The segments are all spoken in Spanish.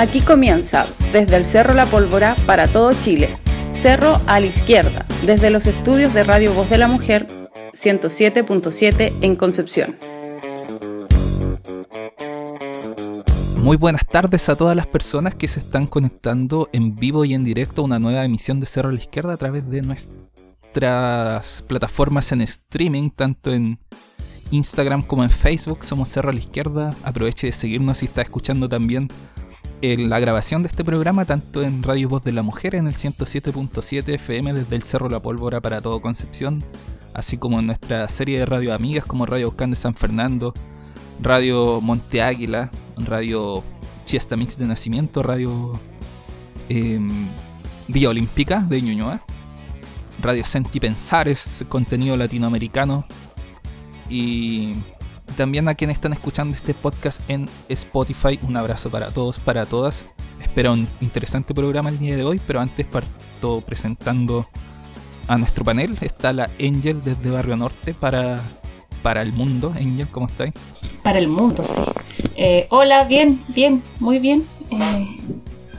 Aquí comienza, desde el Cerro La Pólvora para todo Chile. Cerro a la izquierda, desde los estudios de Radio Voz de la Mujer 107.7 en Concepción. Muy buenas tardes a todas las personas que se están conectando en vivo y en directo a una nueva emisión de Cerro a la Izquierda a través de nuestras plataformas en streaming, tanto en Instagram como en Facebook. Somos Cerro a la Izquierda. Aproveche de seguirnos si está escuchando también la grabación de este programa tanto en Radio Voz de la Mujer en el 107.7 FM desde el Cerro La Pólvora para todo Concepción, así como en nuestra serie de radio amigas como Radio Ocán de San Fernando, Radio Monte Águila, Radio Chiesta Mix de Nacimiento, Radio eh, Vía Olímpica de Ñuñoa, Radio Senti Pensares, contenido latinoamericano y también a quienes están escuchando este podcast en Spotify. Un abrazo para todos, para todas. Espero un interesante programa el día de hoy, pero antes parto presentando a nuestro panel. Está la Angel desde Barrio Norte para, para el mundo. Angel, ¿cómo estáis? Para el mundo, sí. Eh, hola, bien, bien, muy bien. Eh,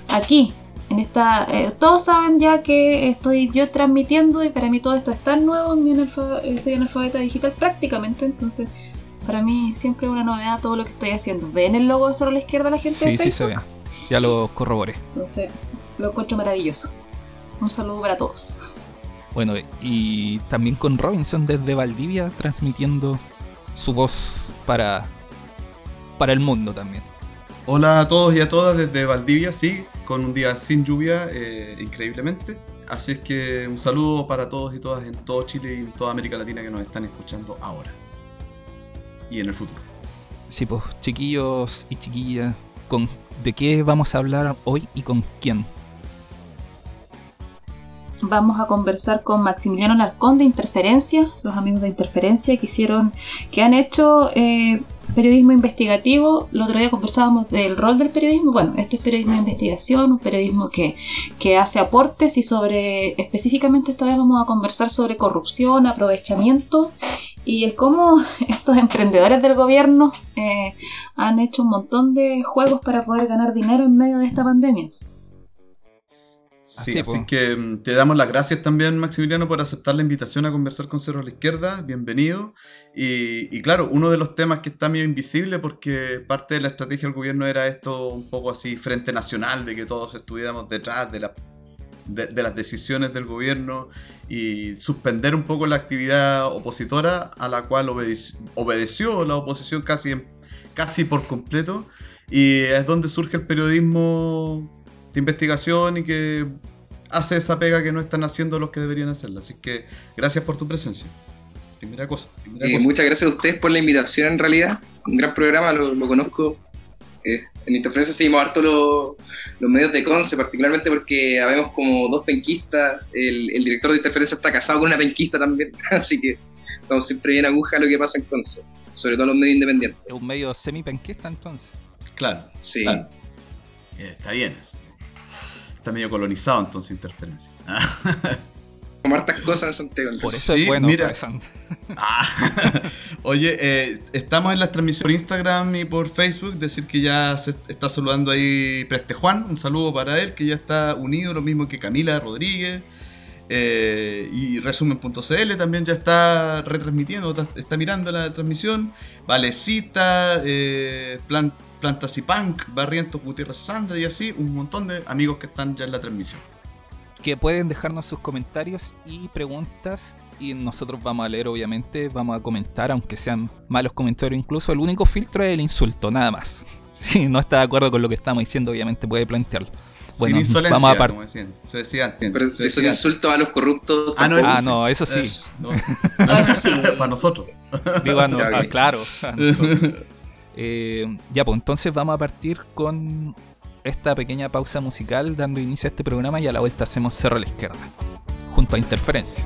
aquí, en esta. Eh, todos saben ya que estoy yo transmitiendo y para mí todo esto es tan nuevo. soy analfabeta digital prácticamente, entonces para mí siempre es una novedad todo lo que estoy haciendo. ¿Ven el logo de Solo a la izquierda la gente? Sí, sí se ve. Ya lo corroboré. Entonces, lo encuentro maravilloso. Un saludo para todos. Bueno, y también con Robinson desde Valdivia transmitiendo su voz para, para el mundo también. Hola a todos y a todas desde Valdivia, sí, con un día sin lluvia, eh, increíblemente. Así es que un saludo para todos y todas en todo Chile y en toda América Latina que nos están escuchando ahora y en el futuro. Sí, pues, chiquillos y chiquillas, ¿con, ¿de qué vamos a hablar hoy y con quién? Vamos a conversar con Maximiliano Narcón de Interferencia, los amigos de Interferencia que hicieron, que han hecho eh, periodismo investigativo. El otro día conversábamos del rol del periodismo. Bueno, este es periodismo de investigación, un periodismo que, que hace aportes y sobre, específicamente esta vez vamos a conversar sobre corrupción, aprovechamiento y el cómo estos emprendedores del gobierno eh, han hecho un montón de juegos para poder ganar dinero en medio de esta pandemia. Sí, así, que mm, te damos las gracias también, Maximiliano, por aceptar la invitación a conversar con Cerro a la Izquierda. Bienvenido. Y, claro, uno de los temas que está medio invisible, porque parte de la estrategia del gobierno era esto un poco así, frente nacional, de que todos estuviéramos detrás de, la, de las decisiones del gobierno y suspender un poco la actividad opositora a la cual obedeció la oposición casi, casi por completo. Y es donde surge el periodismo de investigación y que hace esa pega que no están haciendo los que deberían hacerla. Así que gracias por tu presencia. Primera cosa. Eh, muchas gracias a ustedes por la invitación en realidad. Un gran programa, lo, lo conozco eh, en Interferencia seguimos harto los, medios de Conce, particularmente porque habemos como dos penquistas. El, director de Interferencia está casado con una penquista también, así que estamos siempre bien aguja lo que pasa en Conce, sobre todo los medios independientes. ¿Es un medio semi-penquista entonces? Claro, sí. Eh, está bien eso. Está medio colonizado entonces Interferencia. como hartas cosas en Santiago. Por eso es bueno. Mira. Ah. Oye, eh, estamos en las transmisiones por Instagram y por Facebook. Decir que ya se está saludando ahí Preste Juan. Un saludo para él, que ya está unido, lo mismo que Camila Rodríguez. Eh, y resumen.cl también ya está retransmitiendo, está, mirando la transmisión. Valecita, eh, Plantas y Punk, Barrientos Gutiérrez Sandra y así, un montón de amigos que están ya en la transmisión que pueden dejarnos sus comentarios y preguntas y nosotros vamos a leer obviamente, vamos a comentar, aunque sean malos comentarios incluso, el único filtro es el insulto, nada más. Si no está de acuerdo con lo que estamos diciendo, obviamente puede plantearlo. Bueno, vamos a como decían. Se decía Pero si son insultos a los corruptos. Ah, no, eso, ah, no, eso sí. Eh, no. eso sí. Para nosotros. Digo, no, ah, claro. Eh, ya, pues entonces vamos a partir con esta pequeña pausa musical dando inicio a este programa y a la vuelta hacemos Cerro a la Izquierda, junto a Interferencia.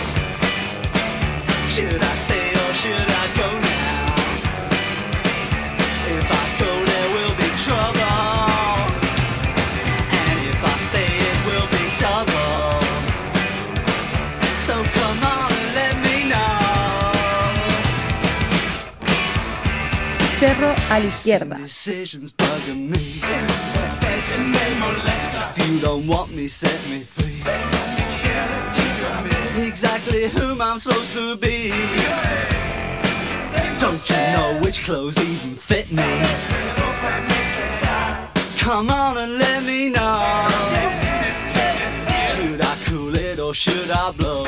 Cerro a la izquierda. Exactly whom I'm supposed to be. Don't you know which clothes even fit me? Come on and let me know. Should I cool it or should I blow?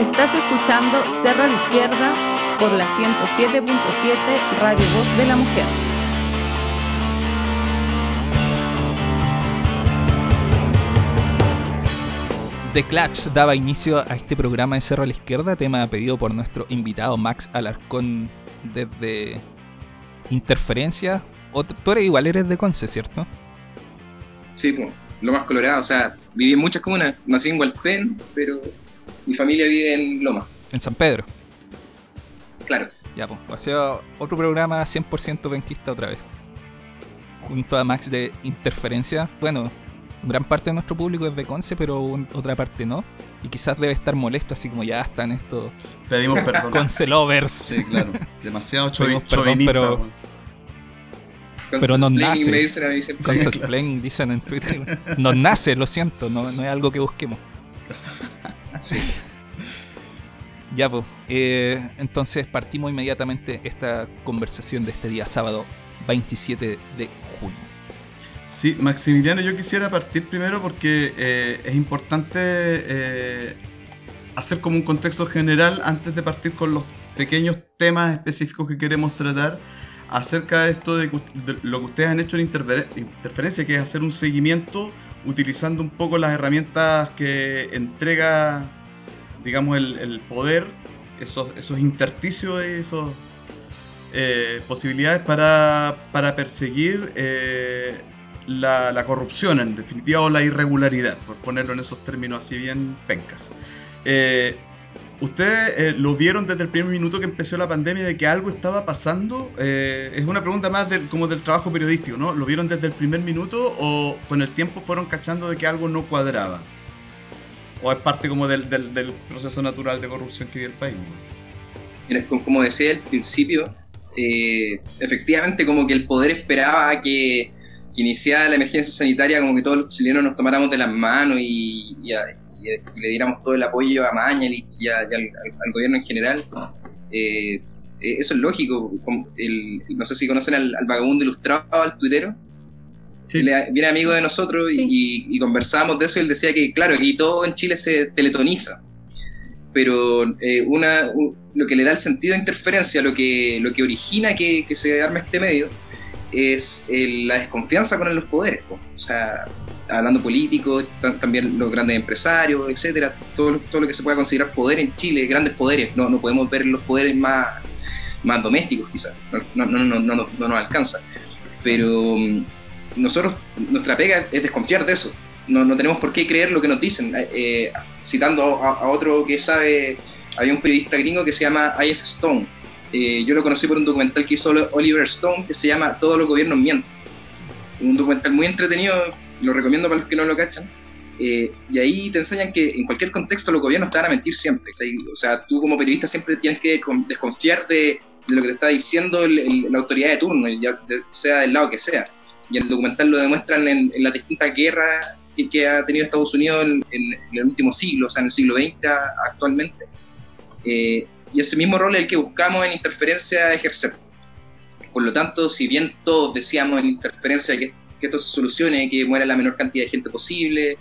Estás escuchando Cerro a la izquierda por la 107.7 Radio Voz de la Mujer. The Clutch daba inicio a este programa de Cerro a la Izquierda, tema pedido por nuestro invitado Max Alarcón desde Interferencia. O- Tú eres igual, eres de Conce, ¿cierto? Sí, pues, lo más colorado. O sea, viví en muchas comunas. Nací en Hualpén, pero mi familia vive en Loma. En San Pedro. Claro. Ya, pues, ha sido otro programa 100% benquista otra vez. Junto a Max de Interferencia. Bueno, gran parte de nuestro público es de Conce, pero un- otra parte no. Y quizás debe estar molesto, así como ya están estos Pedimos perdón. Conce lovers. Sí, claro. Demasiado Pedimos chovi- perdón, pero-. Pero nos nace. Conce dicen en Twitter. Nos nace, lo siento, no, no es algo que busquemos. Sí. Ya, pues. entonces partimos inmediatamente esta conversación de este día sábado 27 de junio. Sí, Maximiliano, yo quisiera partir primero porque eh, es importante eh, hacer como un contexto general antes de partir con los pequeños temas específicos que queremos tratar acerca de esto de, de lo que ustedes han hecho en interfer- interferencia, que es hacer un seguimiento utilizando un poco las herramientas que entrega, digamos, el, el poder, esos, esos intersticios, esos eh, posibilidades para, para perseguir eh, la, la corrupción, en definitiva, o la irregularidad, por ponerlo en esos términos así bien pencas. Eh, ¿Ustedes eh, lo vieron desde el primer minuto que empezó la pandemia de que algo estaba pasando? Eh, es una pregunta más del, como del trabajo periodístico, ¿no? ¿Lo vieron desde el primer minuto o con el tiempo fueron cachando de que algo no cuadraba? ¿O es parte como del, proceso natural de corrupción que vive el país? Como- decía al principio, eh, efectivamente como que el poder esperaba que, que iniciara la emergencia sanitaria, como que todos los chilenos nos tomáramos de las manos y, y a- y le diéramos todo el apoyo a Mañalich y, a- y al, al- gobierno en general, eh, eh, eso es lógico. El- no sé si conocen al, al vagabundo ilustrado, al tuitero. Sí. Él es- viene amigo de nosotros y- Sí. y, y conversábamos de eso y él decía que, claro, aquí todo en Chile se teletoniza. Pero eh, una, un- lo que le da el sentido de interferencia, lo que, lo que origina que, que se arme este medio, es eh, la desconfianza con los poderes. po. O sea, hablando políticos, ta- también los grandes empresarios, etcétera, todo, todo lo que se pueda considerar poder en Chile, grandes poderes. No, no podemos ver los poderes más, más domésticos, quizás. No, no, no, no, no, no nos alcanza. Pero mm, nosotros, nuestra pega es desconfiar de eso. No, no tenemos por qué creer lo que nos dicen. Eh, citando a, otro que sabe, hay un periodista gringo que se llama I.F. Stone. Eh, yo lo conocí por un documental que hizo Oliver Stone que se llama Todos los gobiernos mienten. Un documental muy entretenido, lo recomiendo para los que no lo cachan. Eh, y ahí te enseñan que en cualquier contexto los gobiernos te van a mentir siempre. ¿cachai? O sea, tú como periodista siempre tienes que con- desconfiar de, lo que te está diciendo el- el- la autoridad de turno, ya sea del lado que sea. Y el documental lo demuestran en, en las distintas guerras que, que ha tenido Estados Unidos en, en- en el último siglo, o sea, en el siglo XX actualmente. Eh, y ese mismo rol es el que buscamos en interferencia ejercer. Por lo tanto, si bien todos decíamos en interferencia que, que esto se solucione, que muera la menor cantidad de gente posible,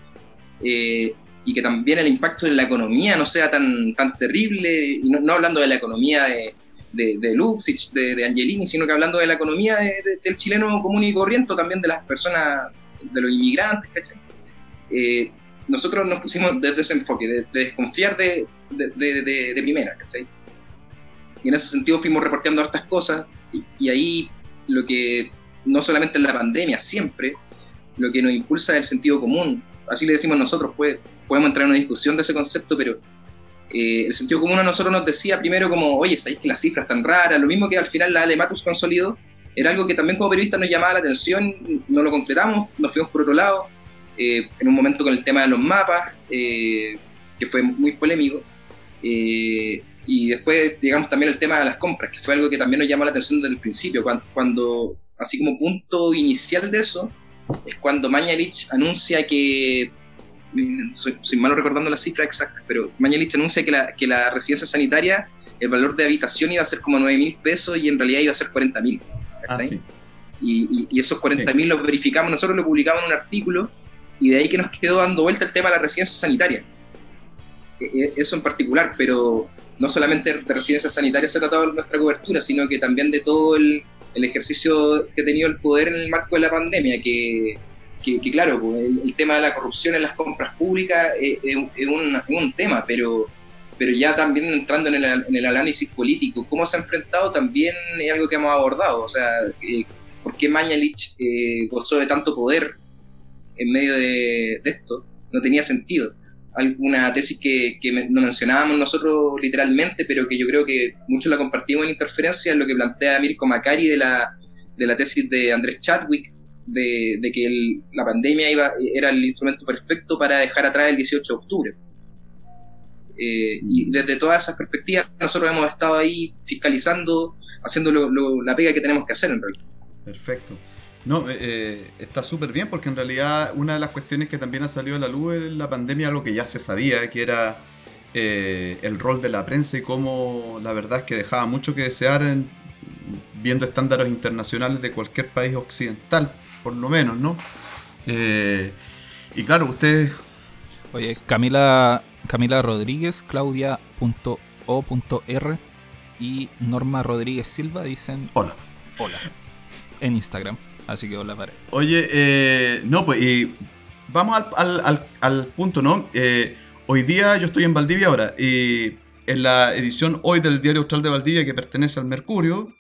eh, y que también el impacto en la economía no sea tan, tan terrible, y no, no hablando de la economía de, de, de Luxich, de, de Angelini, sino que hablando de la economía de- de- del chileno común y corriente, también de las personas, de los inmigrantes. Eh, nosotros nos pusimos desde ese enfoque, de, de desconfiar de, de, de- de- de primera, ¿cachai? Y en ese sentido fuimos reporteando hartas cosas, y, y ahí lo que, no solamente en la pandemia, siempre, lo que nos impulsa es el sentido común. Así le decimos nosotros, pues, podemos entrar en una discusión de ese concepto, pero eh, el sentido común a nosotros nos decía primero como, oye, ¿sabéis que las cifras están raras? Lo mismo que al final la Alematus consolidó, era algo que también como periodistas nos llamaba la atención, no lo concretamos, nos fuimos por otro lado, eh, en un momento con el tema de los mapas, eh, que fue muy polémico, eh, y después llegamos también al tema de las compras, que fue algo que también nos llamó la atención desde el principio, cuando, cuando así como punto inicial de eso, es cuando Mañalich anuncia que, mm, soy, soy malo recordando las cifras exactas, pero Mañalich anuncia que la, que la residencia sanitaria, el valor de habitación iba a ser como 9 mil pesos y en realidad iba a ser 40 mil. Ah, sí. y, y- y esos 40 mil los verificamos, nosotros lo publicamos en un artículo y de ahí que nos quedó dando vuelta el tema de la residencia sanitaria. E- e- Eso en particular, pero no solamente de residencia sanitaria se ha tratado nuestra cobertura, sino que también de todo el, el ejercicio que ha tenido el poder en el marco de la pandemia, que, claro, pues, el, tema de la corrupción en las compras públicas es, es un, es un- tema, pero, ya también entrando en el, en el análisis político, cómo se ha enfrentado también es algo que hemos abordado, o sea, eh, por qué Mañalich eh, gozó de tanto poder en medio de esto, no tenía sentido. Alguna tesis que, que no mencionábamos nosotros literalmente, pero que yo creo que muchos la compartimos en interferencia, lo que plantea Mirko Macari de la, de la tesis de Andrés Chadwick, de, de que la pandemia iba, era el instrumento perfecto para dejar atrás el 18 de octubre. Eh, y desde todas esas perspectivas, nosotros hemos estado ahí fiscalizando, haciendo lo- la pega que tenemos que hacer en realidad. Perfecto. No, eh, eh, está súper bien porque en realidad una de las cuestiones que también ha salido a la luz en la pandemia, algo que ya se sabía, que era eh, el rol de la prensa y cómo la verdad es que dejaba mucho que desear en- viendo estándares internacionales de cualquier país occidental, por lo menos, ¿no? Eh, y claro, ustedes... Oye, Camila, Camila Rodríguez, Claudia.o.r y Norma Rodríguez Silva dicen Hola. hola en Instagram. Así que hola para Oye, eh, no, pues y vamos al, al- al- al punto, ¿no? Eh, hoy día yo estoy en Valdivia ahora y en la edición hoy del Diario Austral de Valdivia que pertenece al Mercurio,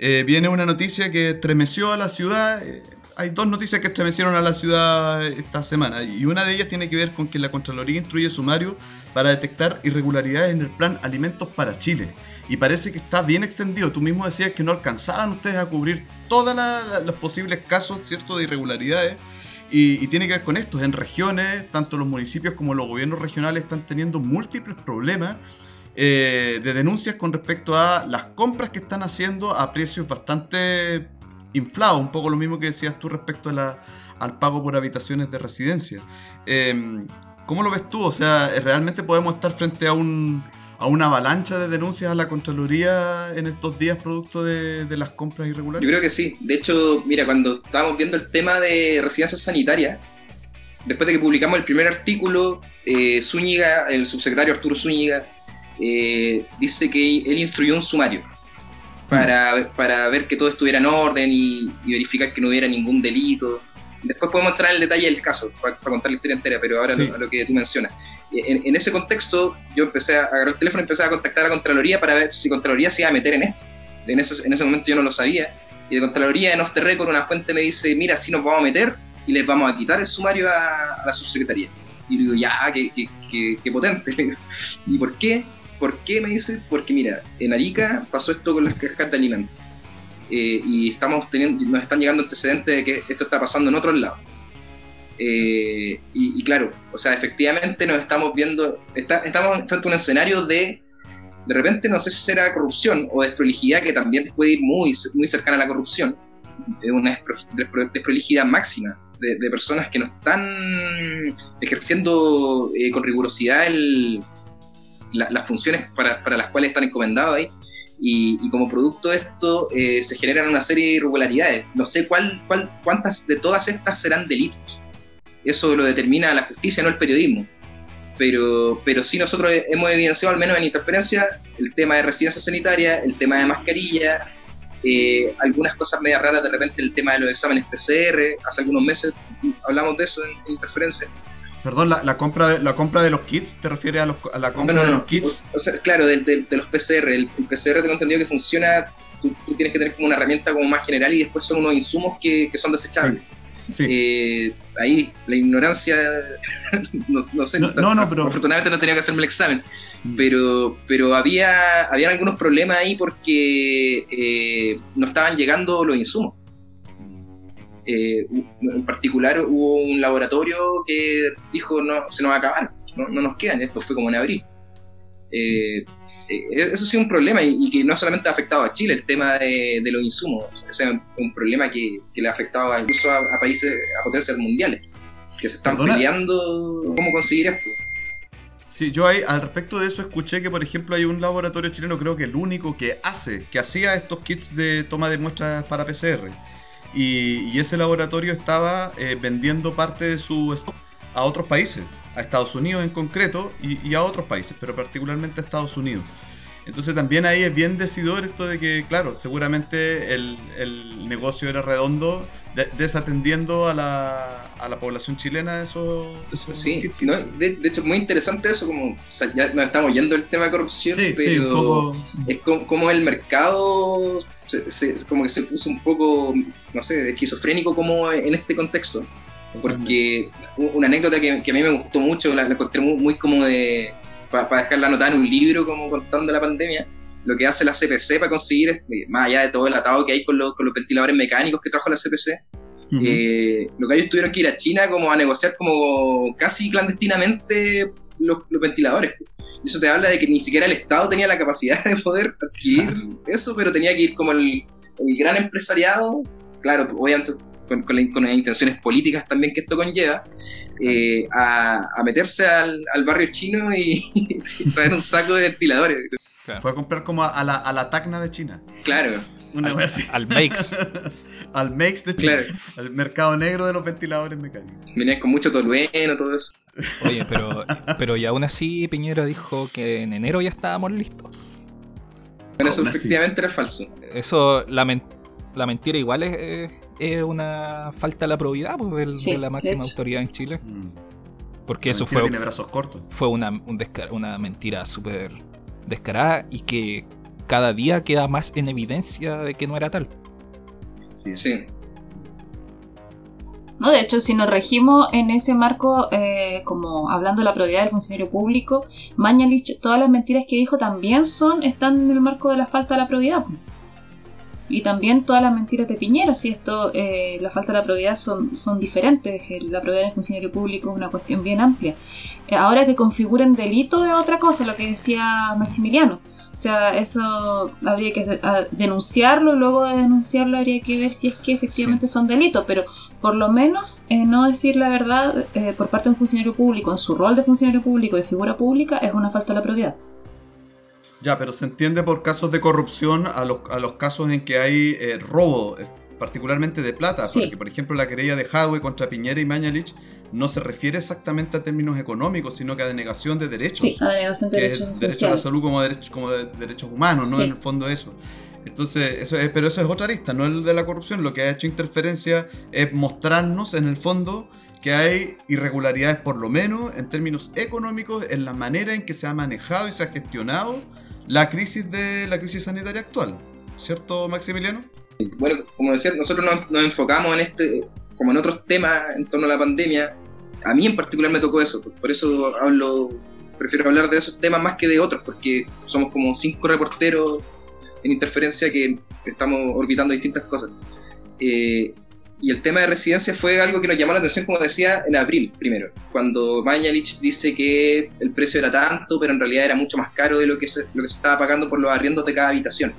eh, viene una noticia que estremeció a la ciudad. eh, hay dos noticias que estremecieron a la ciudad esta semana y una de ellas tiene que ver con que la Contraloría instruye sumario para detectar irregularidades en el plan Alimentos para Chile. Y parece que está bien extendido. Tú mismo decías que no alcanzaban ustedes a cubrir todos los posibles casos, ¿cierto?, de irregularidades. Y, tiene que ver con esto. En regiones, tanto los municipios como los gobiernos regionales están teniendo múltiples problemas eh, de denuncias con respecto a las compras que están haciendo a precios bastante inflados. Un poco lo mismo que decías tú respecto a la- al pago por habitaciones de residencia. Eh, ¿Cómo lo ves tú? O sea, ¿realmente podemos estar frente a un a una avalancha de denuncias a la Contraloría en estos días producto de, las compras irregulares? Yo creo que sí. De hecho, mira, cuando estábamos viendo el tema de residencias sanitarias, después de que publicamos el primer artículo, eh, Zúñiga, el subsecretario Arturo Zúñiga, eh, dice que él instruyó un sumario para, para ver que todo estuviera en orden y verificar que no hubiera ningún delito. Después podemos entrar en el detalle del caso para, para contar la historia entera, pero ahora Sí. lo, a lo que tú mencionas. En, en ese contexto, yo empecé a agarrar el teléfono y empecé a contactar a Contraloría para ver si Contraloría se iba a meter en esto. En ese, en ese momento yo no lo sabía. Y de Contraloría, en Off the Record, una fuente me dice: Mira, sí nos vamos a meter y les vamos a quitar el sumario a, a la subsecretaría. Y digo: Ya, qué, qué, qué- qué potente. ¿Y por qué? ¿Por qué me dice? Porque mira, en Arica pasó esto con las cajas de alimentos. Eh, y estamos teniendo, nos están llegando antecedentes de que esto está pasando en otros lados. Eh, y, claro, o sea, efectivamente nos estamos viendo, estamos frente a un escenario de, de repente, no sé si será corrupción o desprolijidad, que también puede ir muy, muy cercana a la corrupción, es una despro- despro- desprolijidad máxima de, de personas que no están ejerciendo eh, con rigurosidad el- la- las funciones para, para las cuales están encomendados ahí. Y, y como producto de esto eh, se generan una serie de irregularidades. No sé cuál, cuál, cuántas de todas estas serán delitos. Eso lo determina la justicia, no el periodismo. Pero, pero sí nosotros hemos evidenciado, al menos en interferencia, el tema de residencia sanitaria, el tema de mascarilla, eh, algunas cosas medio raras, de repente el tema de los exámenes PCR. Hace algunos meses hablamos de eso en interferencia. Perdón, la, la compra de, la compra de los kits, ¿te refieres a, los- a la compra No, no, de no. los kits? O, o sea, claro, de, de- de los PCR. El, el PCR tengo entendido que funciona. Tú, tú tienes que tener como una herramienta como más general y después son unos insumos que, que son desechables. Sí. Eh, ahí la ignorancia, no, no sé, No, pero- afortunadamente no tenía que hacerme el examen, Mm. pero, pero había, había algunos problemas ahí porque eh, no estaban llegando los insumos. Eh, en particular hubo un laboratorio que dijo no, se nos va a acabar, no, no nos quedan, esto fue como en abril. Eh, eh, eso sí es un problema y, y que no solamente ha afectado a Chile el tema de, de los insumos, o sea, un problema que, que le ha afectado incluso a, a países, a potencias mundiales, que se están Perdona. peleando cómo conseguir esto. Sí, yo ahí, al respecto de eso escuché que, por ejemplo, hay un laboratorio chileno, creo que el único que hace, que hacía estos kits de toma de muestras para PCR. Y, y ese laboratorio estaba eh, vendiendo parte de su stock a otros países, a Estados Unidos en concreto y, y a otros países, pero particularmente a Estados Unidos. Entonces también ahí es bien decidor esto de que, claro, seguramente el, el negocio era redondo, de- desatendiendo a la, a la población chilena esos, esos Sí, de, de hecho es muy interesante eso, como o sea, ya nos estamos yendo del tema de corrupción, Sí, pero sí, un poco... es como, como el mercado se, se- como que se puso un poco, no sé, esquizofrénico como en este contexto. Porque una anécdota que, que a mí me gustó mucho, la, la encontré muy, muy como de. Para dejarla anotada en un libro, como contando la pandemia. Lo que hace la CPC para conseguir, este, más allá de todo el atado que hay con, los- con los ventiladores mecánicos que trajo la CPC, Ujú. eh, lo que ellos tuvieron que ir a China como a negociar como casi clandestinamente los, los ventiladores. Eso te habla de que ni siquiera el Estado tenía la capacidad de poder adquirir eso, pero tenía que ir como el, el gran empresariado, claro, obviamente con, con la- con las intenciones políticas también que esto conlleva, eh, a, a meterse al, al barrio chino y, traer un saco de ventiladores. Fue a comprar como a, a la, a la Tacna de China. Claro, Una wea así. Al Makes. Al Makes de China. claro. Al mercado negro de los ventiladores mecánicos. Venían con mucho tolueno, todo eso. Oye, pero, pero y aún así Piñera dijo que en enero ya estábamos listos. Bueno, eso efectivamente era falso. Eso, la, men- la mentira igual es, es- una falta de la probidad pues, del- Sí, de la máxima autoridad en Chile. Mm. Porque La eso fue, tiene brazos cortos. fue una, un desca- una mentira súper descarada y que cada día queda más en evidencia de que no era tal. Sí, Sí. No, de hecho, si nos regimos en ese marco, eh, como hablando de la probidad del funcionario público, Mañalich, todas las mentiras que dijo también son, están en el marco de la falta de la probidad. Y también todas las mentiras de Piñera, si esto, eh, la falta de la probidad son, son diferentes, eh, la probidad del funcionario público es una cuestión bien amplia. Eh, ahora que configuren delito es otra cosa, lo que decía Maximiliano, O sea, eso habría que denunciarlo luego de denunciarlo habría que ver si es que efectivamente son delitos, pero por lo menos eh, no decir la verdad eh, por parte de un funcionario público en su rol de funcionario público y figura pública es una falta de la propiedad. Ya, pero se entiende por casos de corrupción a los, a los casos en que hay eh, robo, particularmente de plata. Sí. Porque, por ejemplo, la querella de Hadwe contra Piñera y Mañalich no se refiere exactamente a términos económicos, sino que a denegación de derechos. Sí, la denegación de que derechos es derecho a la salud como, derecho, como de- derechos humanos, ¿no? Sí. En el fondo eso. Entonces, eso es, pero eso es otra arista, no el de la corrupción. Lo que ha hecho interferencia es mostrarnos en el fondo que hay irregularidades, por lo menos en términos económicos, en la manera en que se ha manejado y se ha gestionado la crisis de la crisis sanitaria actual. ¿Cierto, Maximiliano? Bueno, como decía, nosotros nos, enfocamos en este, como en otros temas en torno a la pandemia. A mí en particular me tocó eso, por eso hablo, prefiero hablar de esos temas más que de otros, porque somos como cinco reporteros en interferencia que estamos orbitando distintas cosas. Eh, y el tema de residencia fue algo que nos llamó la atención, como decía, en abril primero, cuando Mañalich dice que el precio era tanto, pero en realidad era mucho más caro de lo que se, lo que se estaba pagando por los arriendos de cada habitación.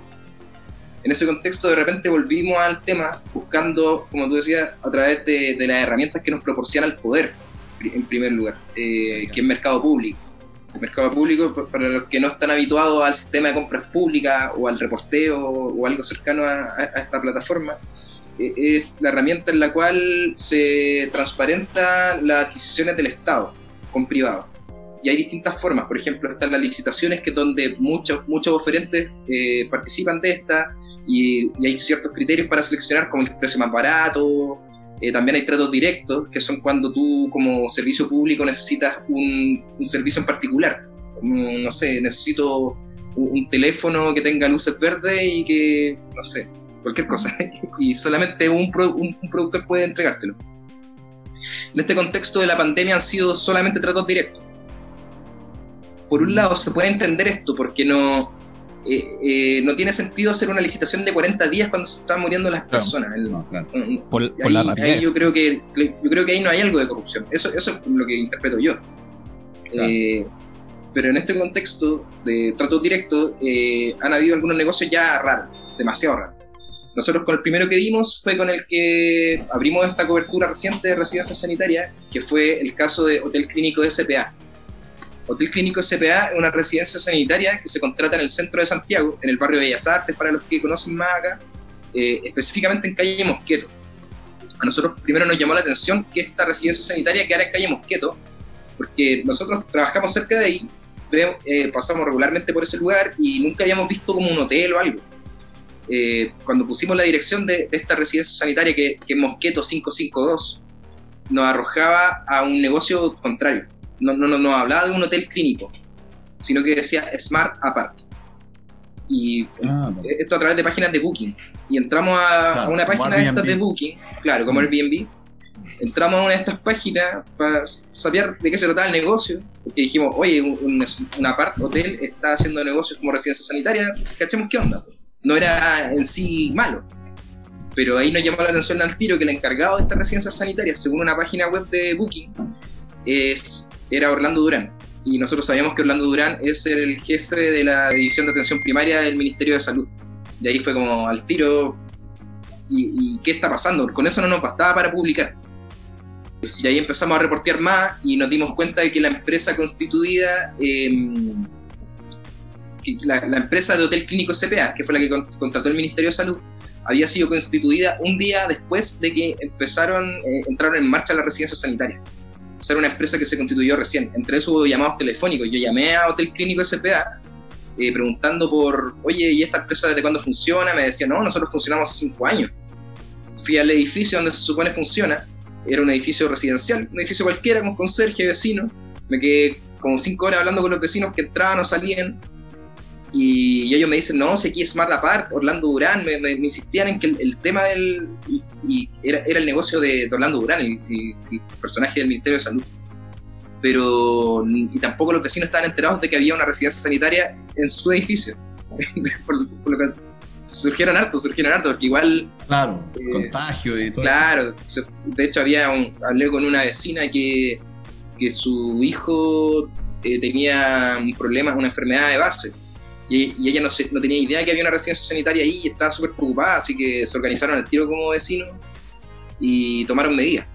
En ese contexto, de repente volvimos al tema buscando, como tú decías, a través de, de las herramientas que nos proporciona el poder, en primer lugar, eh, que es mercado público. El mercado público, pa- para los que no están habituados al sistema de compras públicas o al reporteo o algo cercano a, esta plataforma, es la herramienta en la cual se transparenta las adquisiciones del Estado con privados. Y hay distintas formas, por ejemplo, están las licitaciones, que donde muchos, muchos oferentes eh, participan de esta, y, hay ciertos criterios para seleccionar, como el precio más barato. eh, también hay tratos directos, que son cuando tú como servicio público necesitas un, servicio en particular. No sé, necesito un teléfono que tenga luces verdes y que, no sé, cualquier cosa. y solamente un, pro- un- un productor puede entregártelo. En este contexto de la pandemia han sido solamente tratos directos. Por un lado, se puede entender esto porque no, eh, eh, no tiene sentido hacer una licitación de 40 días cuando se están muriendo las personas. El- No, claro. Por, por ahí, la ahí yo creo que yo creo que ahí no hay algo de corrupción. Eso, eso es lo que interpreto yo. Claro. Eh, pero en este contexto de trato directo eh, han habido algunos negocios ya raros, demasiado raros. Nosotros con el primero que dimos fue con el que abrimos esta cobertura reciente de residencia sanitaria, que fue el caso de Hotel Clínico SPA. Hotel Clínico SPA es una residencia sanitaria que se contrata en el centro de Santiago, en el barrio de Bellas Artes, para los que conocen más acá, eh, específicamente en calle Mosqueto. A nosotros primero nos llamó la atención que esta residencia sanitaria quedara en calle Mosqueto, porque nosotros trabajamos cerca de ahí, eh, pasamos regularmente por ese lugar y nunca habíamos visto como un hotel o algo. Eh, cuando pusimos la dirección de, de esta residencia sanitaria, que, que es Mosqueto 552, nos arrojaba a un negocio contrario. No, no, no, no hablaba de un hotel clínico, sino que decía Smart Apart. Y Ah, esto a través de páginas de Booking. Y entramos a, Claro, a una página de estas de. Booking, claro, como Airbnb. Entramos a una de estas páginas para saber de qué se trataba el negocio. Porque dijimos, oye, un, un, un apart hotel está haciendo negocios como residencia sanitaria, cachemos qué onda. No era en sí malo. Pero ahí nos llamó la atención al tiro que el encargado de esta residencia sanitaria, según una página web de Booking, es, era Orlando Durán. Y nosotros sabíamos que Orlando Durán es el jefe de la División de Atención Primaria del Ministerio de Salud. Y ahí fue como al tiro. ¿Y, qué está pasando? Con eso no nos bastaba para publicar. Y ahí empezamos a reportear más y nos dimos cuenta de que la empresa constituida, eh, la, la empresa de Hotel Clínico CPA, que fue la que con- contrató el Ministerio de Salud, había sido constituida un día después de que empezaron, eh, entraron en marcha las residencias sanitarias. O sea, era una empresa que se constituyó recién. Entre eso hubo llamados telefónicos. Yo llamé a Hotel Clínico SPA eh, preguntando por, oye, ¿y esta empresa desde cuándo funciona? Me decían, no, nosotros funcionamos hace cinco años. Fui al edificio donde se supone funciona. Era un edificio residencial, un edificio cualquiera, con conserje, vecino. Me quedé como cinco horas hablando con los vecinos que entraban o salían. Y, y ellos me dicen, no, es Smart Apart, Orlando Durán, me, me- me insistían en que el, el tema del... Y, y era, era el negocio de, de Orlando Durán, el, el- el personaje del Ministerio de Salud. Pero y tampoco los vecinos estaban enterados de que había una residencia sanitaria en su edificio. por, por lo que surgieron hartos, surgieron hartos, porque igual Claro, Eh, contagio y todo Claro, de hecho había un, hablé con una vecina que, que su hijo eh, tenía un problema, una enfermedad de base Y, ella no, se- no tenía idea que había una residencia sanitaria ahí y estaba súper preocupada, así que se organizaron al tiro como vecinos y tomaron medidas.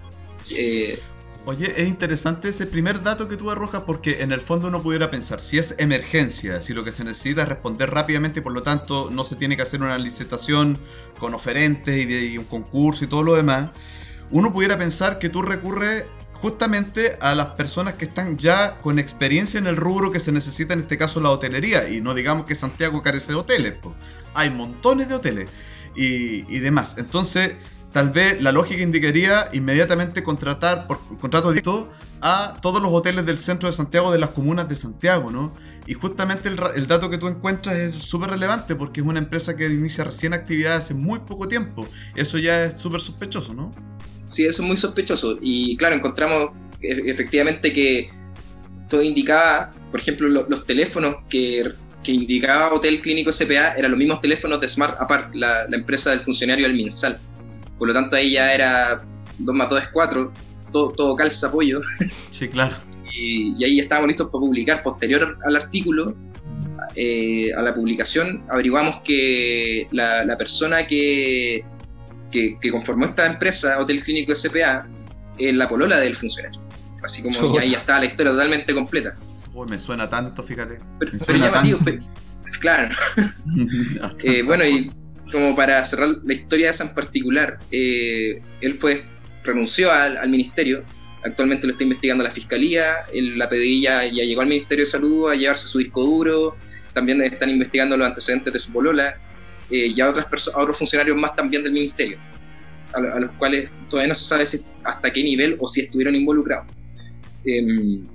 Eh, Oye, es interesante ese primer dato que tú arrojas porque en el fondo uno pudiera pensar, si es emergencia, si lo que se necesita es responder rápidamente y por lo tanto no se tiene que hacer una licitación con oferentes y, de- y un concurso y todo lo demás, uno pudiera pensar que tú recurres justamente a las personas que están ya con experiencia en el rubro que se necesita, en este caso la hotelería, y no digamos que Santiago carece de hoteles, po. hay montones de hoteles y, demás. Entonces, tal vez la lógica indicaría inmediatamente contratar por contrato directo a todos los hoteles del centro de Santiago, de las comunas de Santiago, ¿no? Y justamente el, el dato que tú encuentras es súper relevante porque es una empresa que inicia recién actividad hace muy poco tiempo. Eso ya es súper sospechoso, ¿no? Sí, eso es muy sospechoso. Y claro, encontramos e- efectivamente que todo indicaba, por ejemplo, lo- los teléfonos que, que indicaba Hotel Clínico SPA eran los mismos teléfonos de Smart Apart, la, la empresa del funcionario del MinSal. Por lo tanto, ahí ya era 2 más 2 es 4, todo, todo calza apoyo. Sí, claro. Y, y ahí estábamos listos para publicar. Posterior al artículo, eh, a la publicación, averiguamos que la, la persona que, que, que conformó esta empresa, Hotel Clínico SPA, es la polola del funcionario. Así como Chuta. ya ahí ya está la historia totalmente completa. Uy, me suena tanto, fíjate. Pero, Me pero suena tanto. claro. Eh, bueno, y como para cerrar la historia de esa en particular, eh, él fue, renunció al, al ministerio, actualmente lo está investigando la fiscalía, él- la PDI ya, ya llegó al Ministerio de Salud a llevarse su disco duro, también están investigando los antecedentes de su polola, eh, y a, otras a otros funcionarios más también del ministerio, a, lo- a los cuales todavía no se sabe si- hasta qué nivel o si estuvieron involucrados. Em,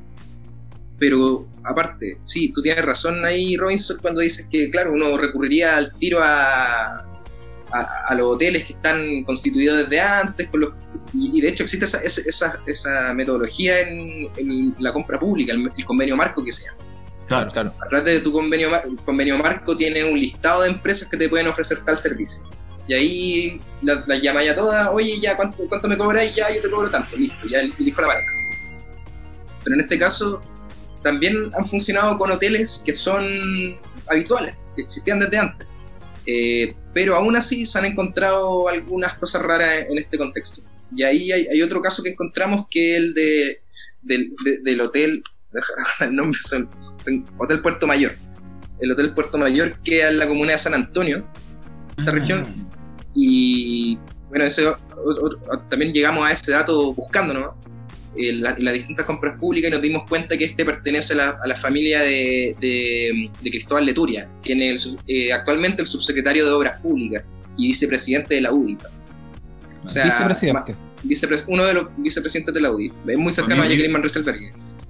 pero aparte, sí, tú tienes razón ahí, Robinson, cuando dices que, claro, uno recurriría al tiro a, a, los hoteles que están constituidos desde antes, y, de hecho existe esa, esa, esa- metodología en, la compra pública, el, el convenio marco que se llama. Claro. Claro. A través de tu convenio, mar- convenio marco tiene un listado de empresas que te pueden ofrecer tal servicio. Y ahí las la llamáis a todas, oye, ya, ¿cuánto, cuánto me cobráis? Ya, yo te cobro tanto, listo, ya elijo la pareja. Pero en este caso, también han funcionado con hoteles que son habituales, que existían desde antes. Eh, pero aún así se han encontrado algunas cosas raras en este contexto. Y ahí hay, otro caso que encontramos que es el de- del hotel, el nombre son, Hotel Puerto Mayor. El Hotel Puerto Mayor queda en la comuna de San Antonio, esta región. Y bueno, ese, o- o- también llegamos a ese dato buscando ¿no? en, la- las distintas compras públicas y nos dimos cuenta que este pertenece a la, a la familia de, de- de Cristóbal Leturia, quien es eh, actualmente el subsecretario de Obras Públicas y vicepresidente de la UDI. O sea, Vicepresidente. vicepres- uno de los vicepresidentes de la UDI. Es muy cercano a Jacqueline Van Rieselberg.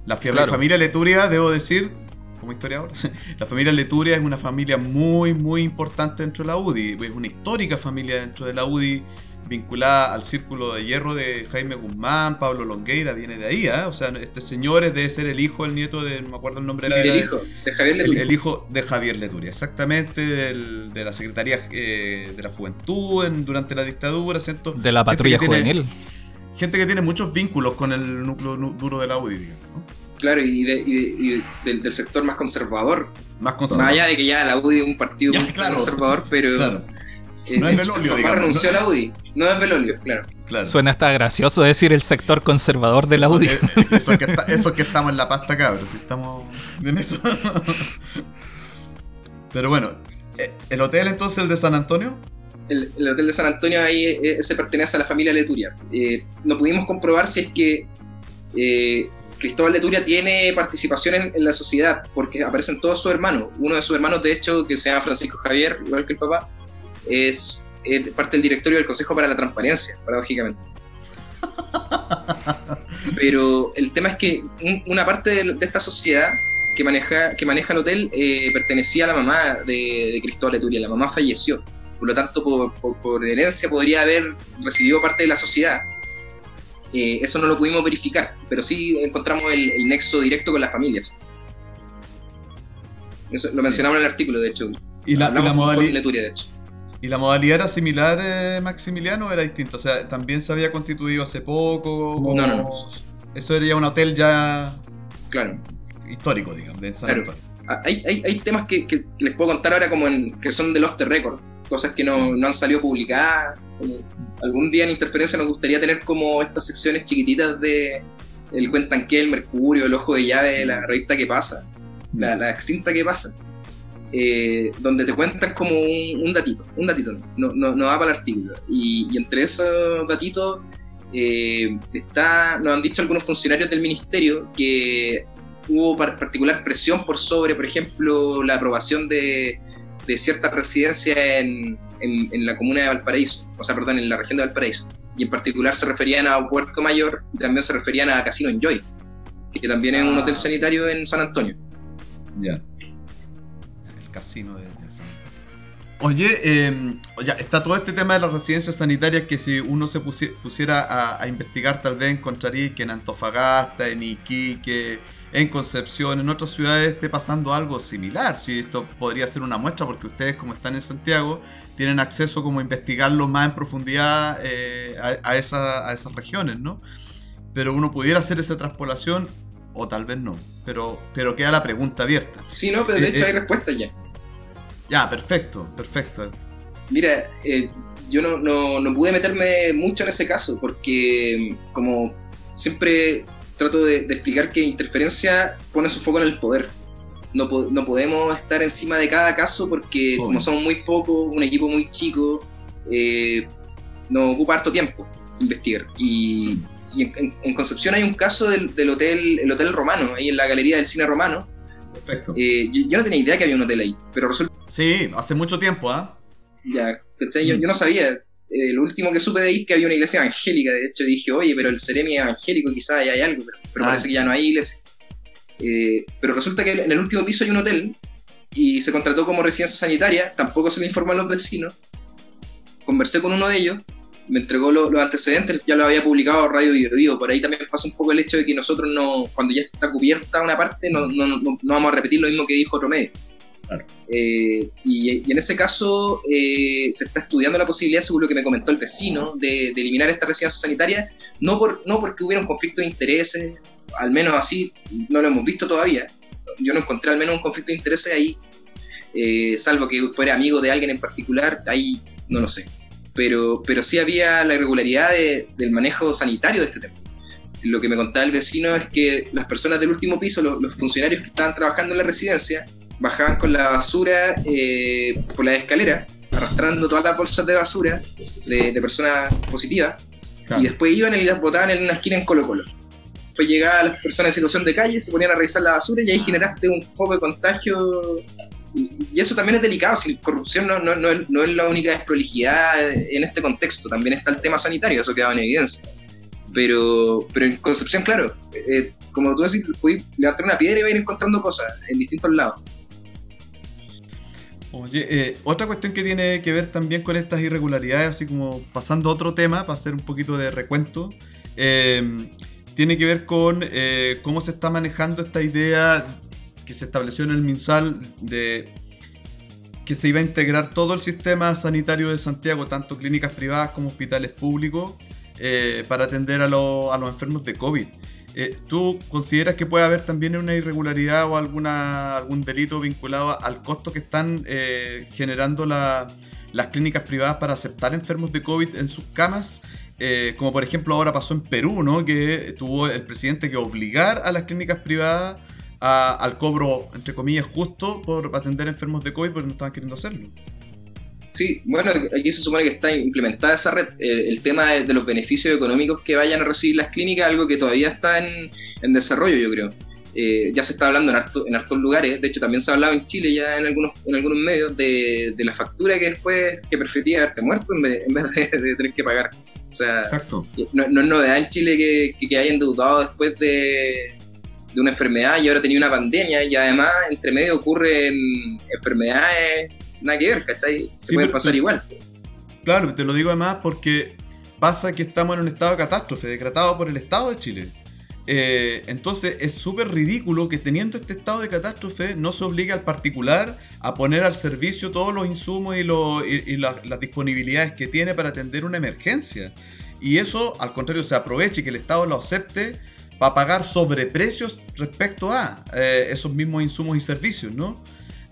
La, Claro. la familia Leturia, debo decir, como historiador, la familia Leturia es una familia muy, muy importante dentro de la UDI. Es una histórica familia dentro de la UDI, vinculada al círculo de hierro de Jaime Guzmán, Pablo Longueira, viene de ahí, ¿ah? O sea, este señor es debe ser el hijo, el nieto de, no me acuerdo el nombre de la- El hijo de Javier el, Leturia. el hijo de Javier Leturia, exactamente, del- de la Secretaría eh, de la Juventud en- durante la dictadura, ¿cierto? De la Gente patrulla tiene- juvenil. Gente que tiene muchos vínculos con el núcleo duro de la UDI, digamos, ¿no? Claro, y, de- y de- y de- del, del sector más conservador. Más Más conservador. allá de que ya la UDI es un partido Ya, muy claro. conservador, pero Claro, eh, No es el Belolio, papá digamos, renunció ¿no? a la UDI. No es Belolio, claro. claro. Suena hasta gracioso decir el sector conservador de la Eso- UDI. eh, Eso, es que está- eso es que estamos en la pasta, cabros. Si estamos en eso. Pero bueno, eh, ¿el hotel entonces, el de San Antonio? El, el hotel de San Antonio ahí eh, ese pertenece a la familia Leturia. Eh, no pudimos comprobar si es que eh, Cristóbal Leturia tiene participación en, en la sociedad, porque aparecen todos sus hermanos. Uno de sus hermanos, de hecho, que se llama Francisco Javier, igual que el papá, es parte del directorio del Consejo para la Transparencia, paradójicamente. Pero el tema es que un- una parte de, de esta sociedad que maneja, que maneja el hotel eh, pertenecía a la mamá de, de Cristóbal Leturia. La mamá falleció. Por lo tanto, por, por- por herencia podría haber recibido parte de la sociedad. Eh, eso no lo pudimos verificar, pero sí encontramos el, el nexo directo con las familias. Eso lo mencionamos en el artículo, de hecho. ¿Y la, y Hablamos la, con modali- Leturia, de hecho. ¿Y la modalidad era similar, eh, Maximiliano, o era distinta? O sea, ¿también se había constituido hace poco? No, no, no. Eso era ya un hotel ya Claro. histórico, digamos, de San Claro. Antonio. hay, hay, hay temas que, que les puedo contar ahora como en, que son del off the record, cosas que no, no han salido publicadas. como algún día en Interferencia nos gustaría tener como estas secciones chiquititas de el cuentanque, el mercurio, el ojo de llave la revista que pasa, la, la extinta que pasa, eh, donde te cuentan como un, un datito, un datito, no, no, no va para el artículo. Y, y entre esos datitos eh, está, nos han dicho algunos funcionarios del ministerio que hubo par- particular presión por sobre, por ejemplo, la aprobación de, de cierta residencia en, en, en la comuna de Valparaíso, o sea, perdón, en la región de Valparaíso. Y en particular se referían a Puerto Mayor y también se referían a Casino Enjoy, que también es un Ah. hotel sanitario en San Antonio. Ya. El casino de, de San Antonio. Oye, eh, ya, está todo este tema de las residencias sanitarias que si uno se pusi- pusiera a, a investigar tal vez encontraría que en Antofagasta, en Iquique, en Concepción, en otras ciudades esté pasando algo similar. Si esto podría ser una muestra porque ustedes como están en Santiago tienen acceso como a investigarlo más en profundidad eh, a, a esa- a esas regiones, ¿no? Pero uno pudiera hacer esa transpolación o tal vez no. Pero, pero queda la pregunta abierta. Sí, no, pero de Eh, hecho eh. hay respuestas ya. Ya, perfecto, perfecto. Mira, eh, yo no, no, no pude meterme mucho en ese caso porque como siempre trato de, de explicar que interferencia pone su foco en el poder. No, po- no podemos estar encima de cada caso porque como somos muy pocos, un equipo muy chico, eh, nos ocupa harto tiempo investigar. Y, y en, Concepción hay un caso del, del hotel, el Hotel Romano, ahí en la Galería del Cine Romano. Perfecto. Eh, yo, yo no tenía idea que había un hotel ahí, pero resulta Sí, hace mucho tiempo, ¿ah? Ya, ¿cachai? Yo, yo no sabía. Eh, lo último que supe de ahí es que había una iglesia evangélica. De hecho, dije, oye, pero el Ceremi evangélico, quizás hay algo, pero, pero Ah. parece que ya no hay iglesia. Eh, pero resulta que en el último piso hay un hotel y se contrató como residencia sanitaria. Tampoco se le informó a los vecinos. Conversé con uno de ellos, me entregó lo- los antecedentes, ya lo había publicado Radio Bio. Por ahí también pasa un poco el hecho de que nosotros, no cuando ya está cubierta una parte, no, no, no, no vamos a repetir lo mismo que dijo otro medio. Eh, y, y en ese caso eh, se está estudiando la posibilidad, según lo que me comentó el vecino, de, de eliminar esta residencia sanitaria, no, por, no porque hubiera un conflicto de intereses, al menos así no lo hemos visto todavía. Yo no encontré al menos un conflicto de intereses ahí, eh, salvo que fuera amigo de alguien en particular, ahí no lo sé. Pero, pero sí había la irregularidad de- del manejo sanitario de este tema. Lo que me contaba el vecino es que las personas del último piso, los, los funcionarios que estaban trabajando en la residencia, bajaban con la basura eh, por la escalera, arrastrando todas las bolsas de basura de, de personas positivas, Claro. y después iban y las botaban en una esquina en Colo Colo. Después llegaban las personas en situación de calle, se ponían a revisar la basura y ahí generaste un foco de contagio. Y eso también es delicado, si corrupción no, no, no, es, no es la única desprolijidad en este contexto, también está el tema sanitario, eso queda en evidencia. Pero, pero en Concepción, claro, eh, como tú decís, puedes levantar una piedra y va a ir encontrando cosas en distintos lados. Oye, eh, otra cuestión que tiene que ver también con estas irregularidades, así como pasando a otro tema, para hacer un poquito de recuento, eh, tiene que ver con eh, cómo se está manejando esta idea que se estableció en el MinSal de que se iba a integrar todo el sistema sanitario de Santiago, tanto clínicas privadas como hospitales públicos, eh, para atender a, lo- a los enfermos de COVID. Eh, ¿Tú consideras que puede haber también una irregularidad o alguna, algún delito vinculado al costo que están eh, generando la- las clínicas privadas para aceptar enfermos de COVID en sus camas? Eh, como por ejemplo ahora pasó en Perú, ¿no? Que tuvo el presidente que obligar a las clínicas privadas al cobro, entre comillas, justo por atender enfermos de COVID porque no estaban queriendo hacerlo. Sí, bueno, aquí se supone que está implementada esa red. Eh, el tema de, de los beneficios económicos que vayan a recibir las clínicas, algo que todavía está en, en desarrollo, yo creo. Eh, ya se está hablando en, harto- en hartos lugares, de hecho también se ha hablado en Chile ya en algunos, en algunos medios de, de la factura que después, que prefería haberte muerto en vez, en vez de, de tener que pagar. O sea, Exacto. no, no es novedad en Chile que, que, que hayan endeudado después de, de una enfermedad y ahora tenía una pandemia y además entre medio ocurren enfermedades, nada que ver, ¿cachai? Se Sí, puede pasar pero- igual. Claro, te lo digo además porque pasa que estamos en un estado de catástrofe decretado por el Estado de Chile. Eh, entonces es súper ridículo que teniendo este estado de catástrofe no se obligue al particular a poner al servicio todos los insumos y, lo- y- y la- las disponibilidades que tiene para atender una emergencia. Y eso, al contrario, se aproveche y que el Estado lo acepte para pagar sobreprecios respecto a eh, esos mismos insumos y servicios, ¿no?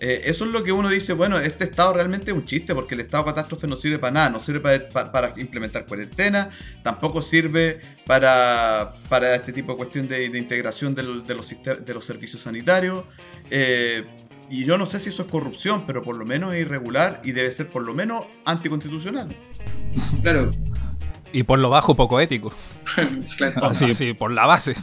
Eh, eso es lo que uno dice, bueno, este estado realmente es un chiste porque el estado de catástrofe no sirve para nada, no sirve para, para, implementar cuarentena, tampoco sirve para, para este tipo de cuestión de, de integración de, los, de, los, de los servicios sanitarios. Eh, y yo no sé si eso es corrupción, pero por lo menos es irregular y debe ser por lo menos anticonstitucional. Claro. Y por lo bajo poco ético. claro. Sí, sí, por la base.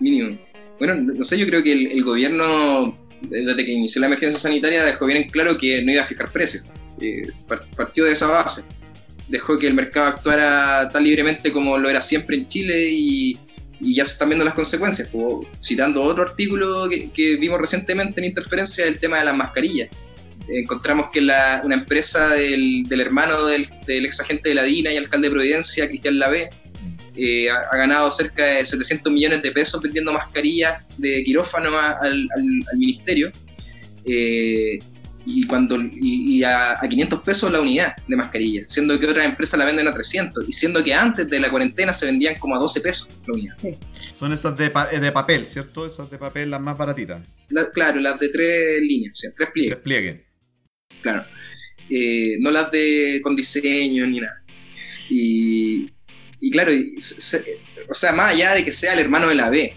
Mínimo. Bueno, no sé, yo creo que el, el gobierno desde que inició la emergencia sanitaria, dejó bien en claro que no iba a fijar precios. Partió de esa base. Dejó que el mercado actuara tan libremente como lo era siempre en Chile y, y ya se están viendo las consecuencias. Como, citando otro artículo que, que, vimos recientemente en Interferencia, el tema de las mascarillas. Encontramos que la, una empresa del, del hermano del, del, ex agente de la DINA y alcalde de Providencia, Cristian Lavé, eh, ha, ha, ganado cerca de 700 millones de pesos vendiendo mascarillas de quirófano al, al, al ministerio. Eh, y, cuando, y, y a, a, 500 pesos la unidad de mascarillas, siendo que otras empresas la venden a 300, y siendo que antes de la cuarentena se vendían como a 12 pesos la unidad. Sí. Son esas de, pa de, papel, ¿cierto? Esas de papel las más baratitas. La, claro, las de tres líneas, o sea, tres pliegues. Tres pliegues. Claro. Eh, no las de con diseño ni nada. Y, y claro, o sea, más allá de que sea el hermano de la B,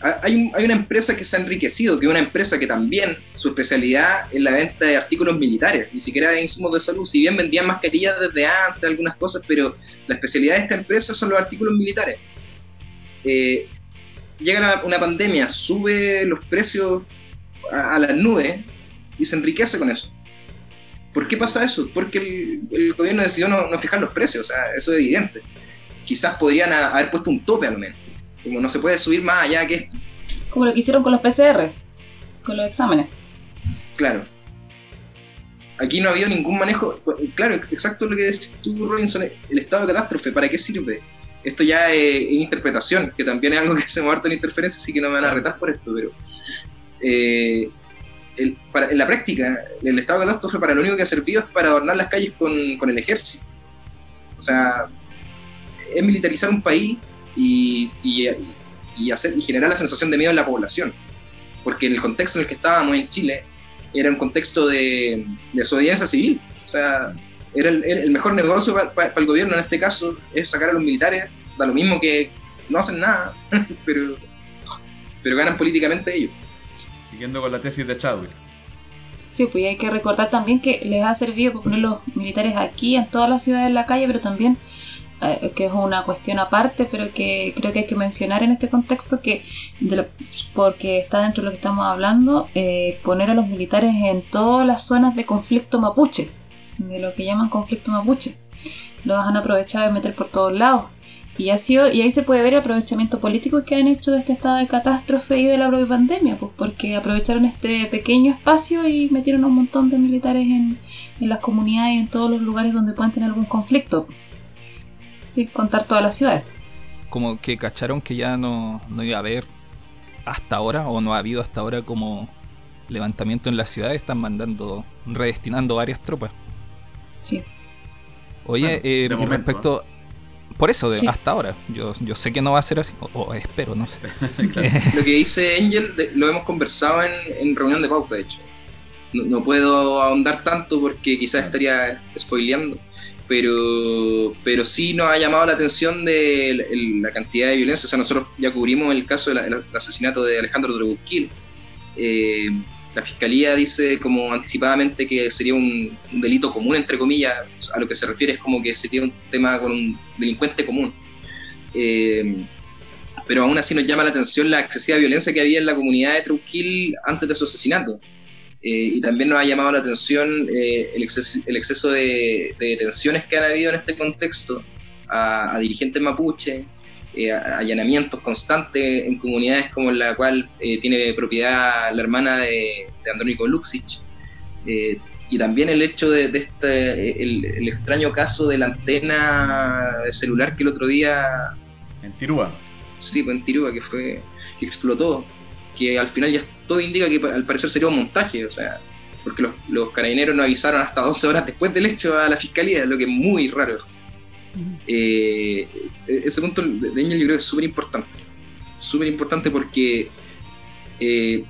hay, hay, una empresa que se ha enriquecido, que es una empresa que también su especialidad es la venta de artículos militares, ni siquiera de insumos de salud, si bien vendían mascarillas desde antes, algunas cosas, pero la especialidad de esta empresa son los artículos militares. Eh, llega una, pandemia, sube los precios a, a las nubes y se enriquece con eso. ¿Por qué pasa eso? Porque el, el gobierno decidió no, no, fijar los precios, o sea, eso es evidente. Quizás podrían haber puesto un tope al menos. Como no se puede subir más allá que esto. Como lo que hicieron con los PCR, con los exámenes. Claro. Aquí no ha habido ningún manejo. Claro, exacto lo que decís tú, Robinson, el estado de catástrofe, ¿para qué sirve? Esto ya es, es interpretación, que también es algo que se me harto en interferencia, así que no me van a retar por esto, pero. Eh, el, para, en la práctica, el estado de catástrofe para lo único que ha servido es para adornar las calles con, con el ejército. O sea, es militarizar un país y, y, y, hacer, y generar la sensación de miedo en la población. Porque en el contexto en el que estábamos en Chile, era un contexto de, de desobediencia civil. O sea, era el, el mejor negocio para, el gobierno en este caso, es sacar a los militares, da lo mismo que no hacen nada, pero, pero ganan políticamente ellos. Siguiendo con la tesis de Chadwick. Sí, pues hay que recordar también que les ha servido poner los militares aquí, en todas las ciudades en la calle, pero también que es una cuestión aparte, pero que creo que hay que mencionar en este contexto que, lo, porque está dentro de lo que estamos hablando, eh, poner a los militares en todas las zonas de conflicto mapuche, de lo que llaman conflicto mapuche. Los han aprovechado de meter por todos lados. Y, ha sido, y ahí se puede ver el aprovechamiento político que han hecho de este estado de catástrofe y de la propia pandemia, pues porque aprovecharon este pequeño espacio y metieron un montón de militares en, en las comunidades y en todos los lugares donde puedan tener algún conflicto sin contar todas las ciudades. Como que cacharon que ya no, no iba a haber hasta ahora, o no ha habido hasta ahora como levantamiento en la ciudad, están mandando, redestinando varias tropas. Sí. Oye, bueno, eh, momento, respecto... ¿no? Por eso, de, sí. hasta ahora. Yo, yo sé que no va a ser así, o, o espero, no sé. lo que dice Angel de, lo hemos conversado en, en, reunión de pauta, de hecho. No, no, puedo ahondar tanto porque quizás estaría spoileando, pero, pero sí nos ha llamado la atención de la, cantidad de violencia. O sea, nosotros ya cubrimos el caso del asesinato de Alejandro Trebuquil. Eh, la fiscalía dice como anticipadamente que sería un, delito común, entre comillas, a lo que se refiere es como que sería un tema con un delincuente común. Eh, pero aún así nos llama la atención la excesiva violencia que había en la comunidad de Trujillo antes de su asesinato. Eh, y también nos ha llamado la atención eh, el, exceso, el exceso de, de, detenciones que han habido en este contexto a, a dirigentes mapuche, eh, allanamientos constantes en comunidades como la cual eh, tiene propiedad la hermana de, de Andrónico Luxich. Eh, y también el hecho de, de este, el, el, extraño caso de la antena de celular que el otro día... En Tirúa. Sí, pues en Tirúa, que fue que explotó, que al final ya todo indica que al parecer sería un montaje, o sea, porque los, los carabineros no avisaron hasta 12 horas después del hecho a la fiscalía, lo que es muy raro. Eh, ese punto de Angel yo creo que es súper importante. súper importante porque eh,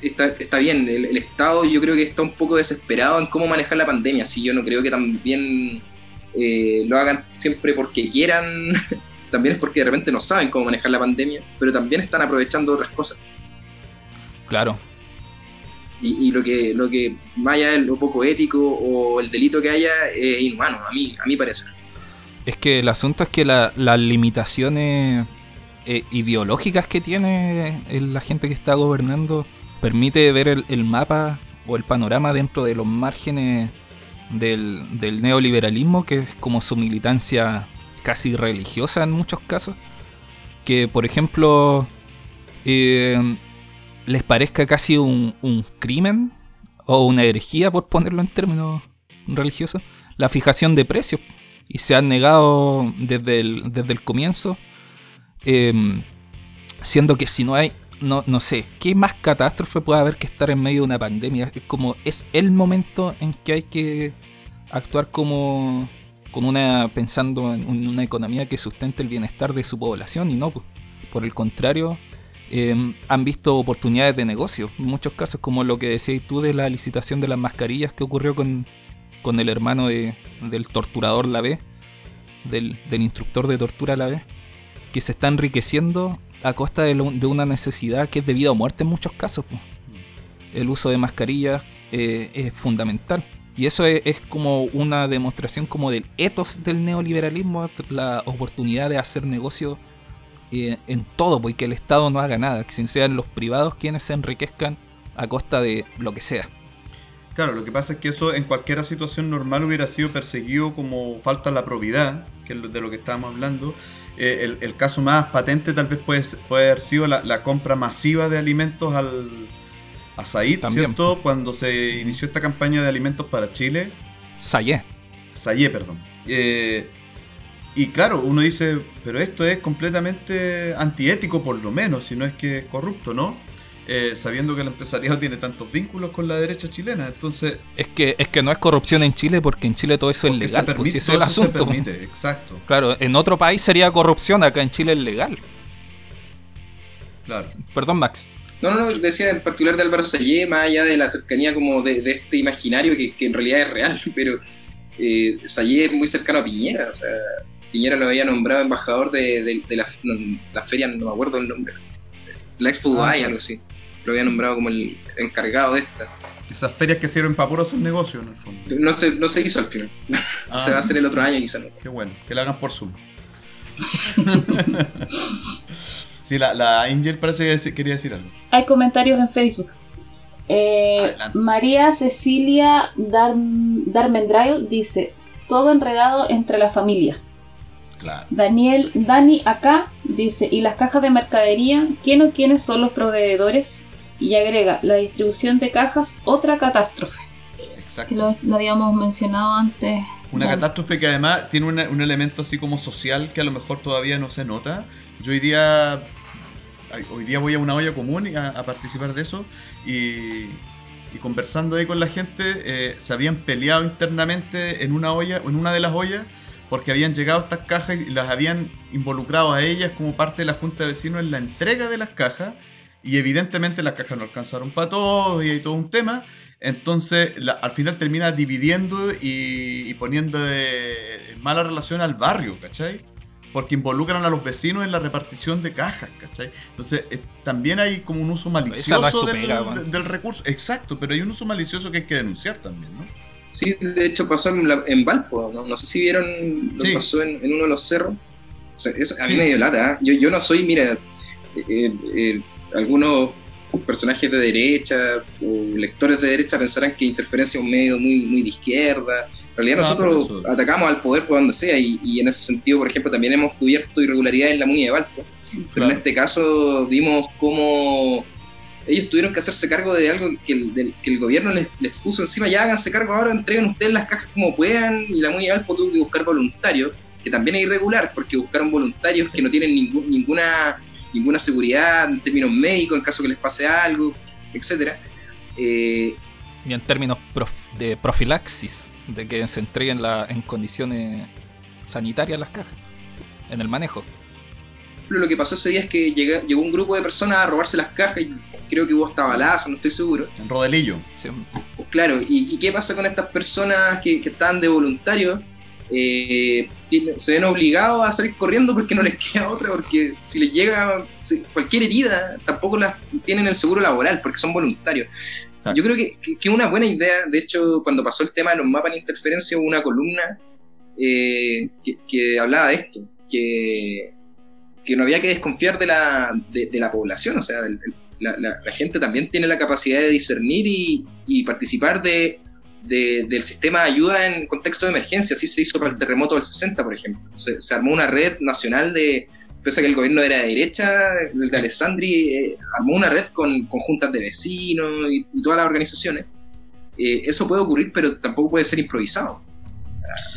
está, está bien, el, el Estado yo creo que está un poco desesperado en cómo manejar la pandemia, si yo no creo que también eh, lo hagan siempre porque quieran, también es porque de repente no saben cómo manejar la pandemia, pero también están aprovechando otras cosas. Claro. Y, y lo que lo que de lo poco ético o el delito que haya es inhumano, a mí, a mi parecer. Es que el asunto es que la- las limitaciones eh, ideológicas que tiene el- la gente que está gobernando permite ver el, el mapa o el panorama dentro de los márgenes del, del neoliberalismo, que es como su militancia casi religiosa en muchos casos. Que, por ejemplo, eh, les parezca casi un, un crimen o una herejía, por ponerlo en términos religiosos, la fijación de precios y se han negado desde el, desde el comienzo, eh, siendo que si no hay, no, no sé, ¿qué más catástrofe puede haber que estar en medio de una pandemia? Es como, es el momento en que hay que actuar como, con una, pensando en un- una economía que sustente el bienestar de su población y no, por el contrario, eh, han visto oportunidades de negocio. En muchos casos, como lo que decías tú de la licitación de las mascarillas que ocurrió con, con el hermano de- del torturador la B, del, del instructor de tortura la B, que se está enriqueciendo a costa de, una necesidad que es de vida o muerte en muchos casos. El uso de mascarillas eh, es fundamental. Y eso es, es como una demostración como del ethos del neoliberalismo, la oportunidad de hacer negocio eh, en todo, pues, y que el Estado no haga nada, que sean los privados quienes se enriquezcan a costa de lo que sea. Claro, lo que pasa es que eso en cualquier situación normal hubiera sido perseguido como falta a la probidad, que es de lo que estábamos hablando. Eh, el, el caso más patente tal vez puede, haber sido la, la compra masiva de alimentos al, a Said, También. ¿cierto? Cuando se inició esta campaña de alimentos para Chile. Sayé. Sayé, perdón. Eh, y claro, uno dice, pero esto es completamente antiético por lo menos, si no es que es corrupto, ¿no? Eh, sabiendo que el empresariado tiene tantos vínculos con la derecha chilena, entonces Es que, es que no es corrupción en Chile porque en Chile todo eso es legal. se pues, permite, todo es el eso se asunto. pues. permite, exacto, Claro, en otro país sería corrupción, acá en Chile es legal. claro. Perdón, Max. No, no, no, decía en particular de Álvaro Sayé, más allá de la cercanía como de, de este imaginario que, que en realidad es real, pero eh, Sayé es muy cercano a Piñera, o sea, Piñera lo había nombrado embajador de, de- de la, no, la feria, no me acuerdo el nombre, la Expo Ah, Dubai, claro. algo así, lo había nombrado como el encargado de esta. Esas ferias que sirven para puro hacer negocio, en el fondo. No se, no se hizo al final, Ah, se va a hacer el otro año quizás. No. Qué bueno, que la hagan por Zoom. sí, la, la Angel parece que quería decir algo. Hay comentarios en Facebook. Eh. María Cecilia Dar Darmendrayo dice: Todo enredado entre la familia. Claro. Daniel Dani acá dice: ¿Y las cajas de mercadería? ¿Quién o quiénes son los proveedores? Y agrega: La distribución de cajas, otra catástrofe. Exacto. Lo, lo habíamos mencionado antes. Una Dani. catástrofe que además tiene una- un elemento así como social que a lo mejor todavía no se nota. Yo hoy día, hoy día voy a una olla común a, a participar de eso y, y conversando ahí con la gente eh, se habían peleado internamente en una olla, en una de las ollas porque habían llegado estas cajas y las habían involucrado a ellas como parte de la junta de vecinos en la entrega de las cajas y evidentemente las cajas no alcanzaron para todos y hay todo un tema. Entonces, la- al final termina dividiendo y, y poniendo de- en mala relación al barrio, ¿cachai? Porque involucran a los vecinos en la repartición de cajas, ¿cachai? Entonces, eh, también hay como un uso malicioso pega, del recurso. Exacto, pero hay un uso malicioso que hay que denunciar también, ¿no? Sí, de hecho pasó en, la- en Valpo, ¿no? No sé si vieron lo que Sí. pasó en, en uno de los cerros. O sea, eso a mí Sí. me dio lata. ¿eh? Yo, yo no soy, mira, eh, eh, algunos personajes de derecha o lectores de derecha pensarán que Interferencia es un medio muy, muy de izquierda. En realidad No, nosotros atacamos al poder por donde sea y, y en ese sentido, por ejemplo, también hemos cubierto irregularidades en la MUNI de Valpo. Pero en este caso vimos cómo ellos tuvieron que hacerse cargo de algo que el, del- que el gobierno les, les puso encima, ya háganse cargo ahora, entreguen ustedes las cajas como puedan, y la MUNI de Valpo tuvo que buscar voluntarios, que también es irregular, porque buscaron voluntarios que no tienen ningún- ninguna, ninguna seguridad en términos médicos, en caso que les pase algo, etcétera. Eh, Y en términos prof- de profilaxis, de que se entreguen la- en condiciones sanitarias las cajas, en el manejo. lo que pasó ese día es que llega- llegó un grupo de personas a robarse las cajas y creo que hubo hasta balazos, no estoy seguro. En Rodelillo. Sí. Claro, ¿y, y qué pasa con estas personas que, que están de voluntarios? Eh, se ven obligados a salir corriendo porque no les queda otra, porque si les llega cualquier herida, tampoco las tienen el seguro laboral porque son voluntarios. Exacto. Yo creo que, que, una buena idea, de hecho, cuando pasó el tema de los mapas de interferencia, hubo una columna eh, que, que hablaba de esto, que, que no había que desconfiar de la, de, de la población, o sea, el- el- la, gente también tiene la capacidad de discernir y, participar de, de- del sistema de ayuda en contexto de emergencia, así se hizo para el terremoto del 60, por ejemplo. Se, se armó una red nacional de, pese a que el gobierno era de derecha, el de Alessandri eh, armó una red con, con juntas de vecinos y, y todas las organizaciones. Eh, eso puede ocurrir, pero tampoco puede ser improvisado.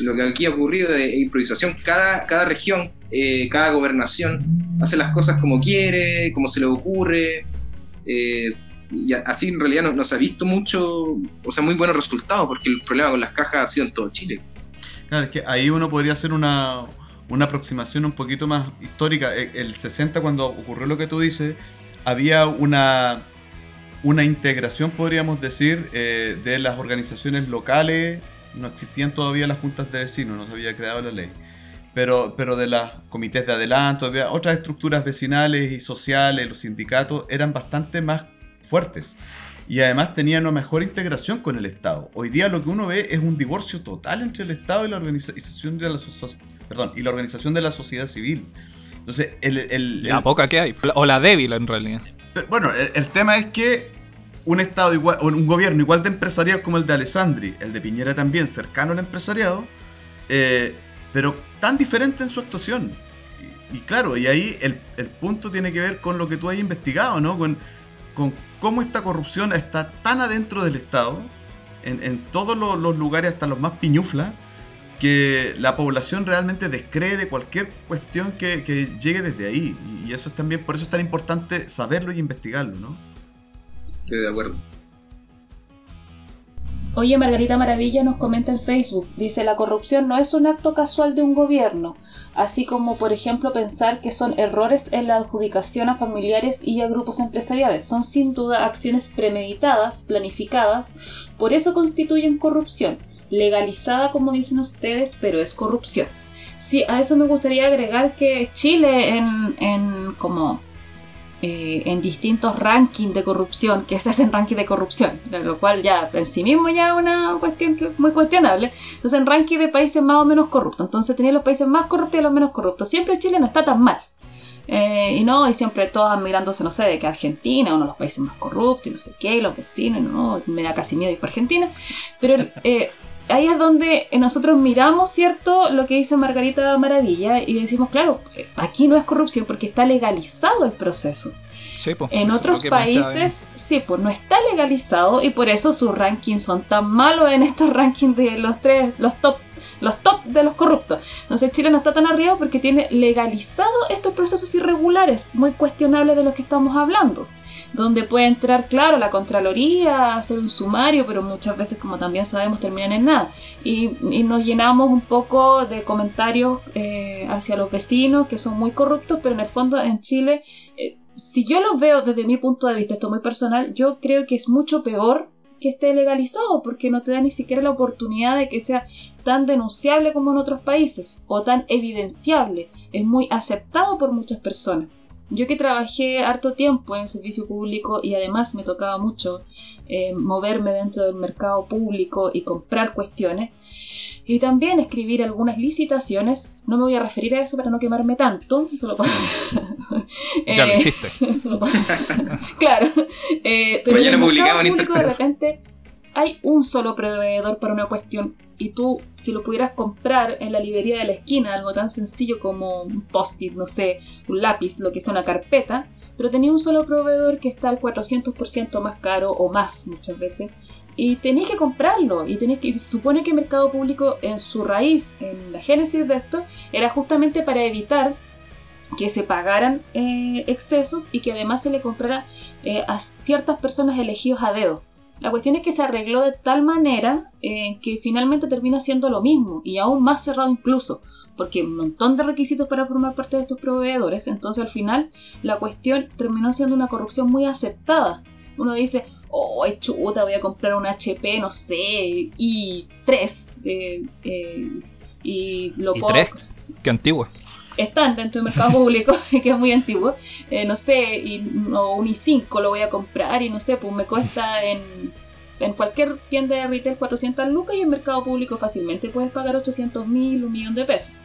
Lo que aquí ha ocurrido es improvisación. Cada, cada región, eh, cada gobernación hace las cosas como quiere, como se le ocurre. Eh, y así en realidad no, se ha visto mucho, o sea, muy buenos resultados, porque el problema con las cajas ha sido en todo Chile. Claro, es que ahí uno podría hacer una, una aproximación un poquito más histórica. E- El 60, cuando ocurrió lo que tú dices, había una, una integración, podríamos decir, eh, de las organizaciones locales. No existían todavía las juntas de vecinos, no se había creado la ley. Pero, pero de los comités de adelanto, había otras estructuras vecinales y sociales, los sindicatos, eran bastante más fuertes y además tenían una mejor integración con el Estado. Hoy día lo que uno ve es un divorcio total entre el Estado y la organización de la, so- perdón, y la organización de la sociedad civil. Entonces, el, el- La el- poca que hay. O la débil en realidad. pero, bueno, el, tema es que un Estado igual, un gobierno igual de empresarial como el de Alessandri, el de Piñera también, cercano al empresariado, eh, pero tan diferente en su actuación. Y, y claro, y ahí el, el punto tiene que ver con lo que tú has investigado, ¿no? Con, con cómo esta corrupción está tan adentro del Estado, en, en todos los, los lugares, hasta los más piñuflas, que la población realmente descree de cualquier cuestión que, que llegue desde ahí. Y, eso es también, por eso es tan importante saberlo y investigarlo, ¿no? Estoy de acuerdo. Oye, Margarita Maravilla nos comenta en Facebook, dice, la corrupción no es un acto casual de un gobierno, así como, por ejemplo, pensar que son errores en la adjudicación a familiares y a grupos empresariales. Son sin duda acciones premeditadas, planificadas, por eso constituyen corrupción, legalizada como dicen ustedes, pero es corrupción. Sí, a eso me gustaría agregar que Chile en, en como eh, en distintos rankings de corrupción, que se hacen rankings de corrupción, lo cual ya en sí mismo ya es una cuestión que, muy cuestionable. Entonces, en ranking de países más o menos corruptos. Entonces, tenía los países más corruptos y los menos corruptos. Siempre Chile no está tan mal. Eh, y no, y siempre todos admirándose, no sé, de que Argentina, uno de los países más corruptos y no sé qué, y los vecinos, no, me da casi miedo ir para Argentina. Pero eh, ahí es donde nosotros miramos, ¿cierto?, lo que dice Margarita Maravilla y decimos, claro, aquí no es corrupción porque está legalizado el proceso. Sí, po, En otros países, sí, pues no está legalizado y por eso sus rankings son tan malos en estos rankings de los tres, los top, los top de los corruptos. Entonces Chile no está tan arriba porque tiene legalizado estos procesos irregulares, muy cuestionables de los que estamos hablando. Donde puede entrar, claro, la Contraloría, hacer un sumario, pero muchas veces, como también sabemos, terminan en nada. Y, nos llenamos un poco de comentarios eh, hacia los vecinos que son muy corruptos, pero en el fondo en Chile eh, si yo lo veo desde mi punto de vista, esto es muy personal, yo creo que es mucho peor que esté legalizado porque no te da ni siquiera la oportunidad de que sea tan denunciable como en otros países o tan evidenciable. Es muy aceptado por muchas personas. Yo que trabajé harto tiempo en el servicio público y además me tocaba mucho eh, moverme dentro del mercado público y comprar cuestiones, y también escribir algunas licitaciones. No me voy a referir a eso para no quemarme tanto. Solo para... Ya lo Eh, hiciste. solo para- claro. Eh, pero Mañana en el publicamos mercado en público de repente hay un solo proveedor para una cuestión y tú, si lo pudieras comprar en la librería de la esquina, algo tan sencillo como un post-it, no sé, un lápiz, lo que sea una carpeta, pero tenía un solo proveedor que está al 400% más caro o más muchas veces. Y tenéis que comprarlo. Y tenéis que. supone que el mercado público, en su raíz, en la génesis de esto, era justamente para evitar que se pagaran eh, excesos y que además se le comprara eh, a ciertas personas elegidos a dedo. La cuestión es que se arregló de tal manera eh, que finalmente termina siendo lo mismo y aún más cerrado incluso, porque hay un montón de requisitos para formar parte de estos proveedores, entonces al final la cuestión terminó siendo una corrupción muy aceptada. Uno dice, oh, es chuta, voy a comprar un HP, no sé, i3, eh, eh, y lo Y puedo- tres, qué antiguo. Están dentro del mercado público, que es muy antiguo, eh, no sé, y, o un i5 lo voy a comprar y no sé, pues me cuesta en, en cualquier tienda de retail 400 lucas y en mercado público fácilmente puedes pagar 800 mil, un millón de pesos.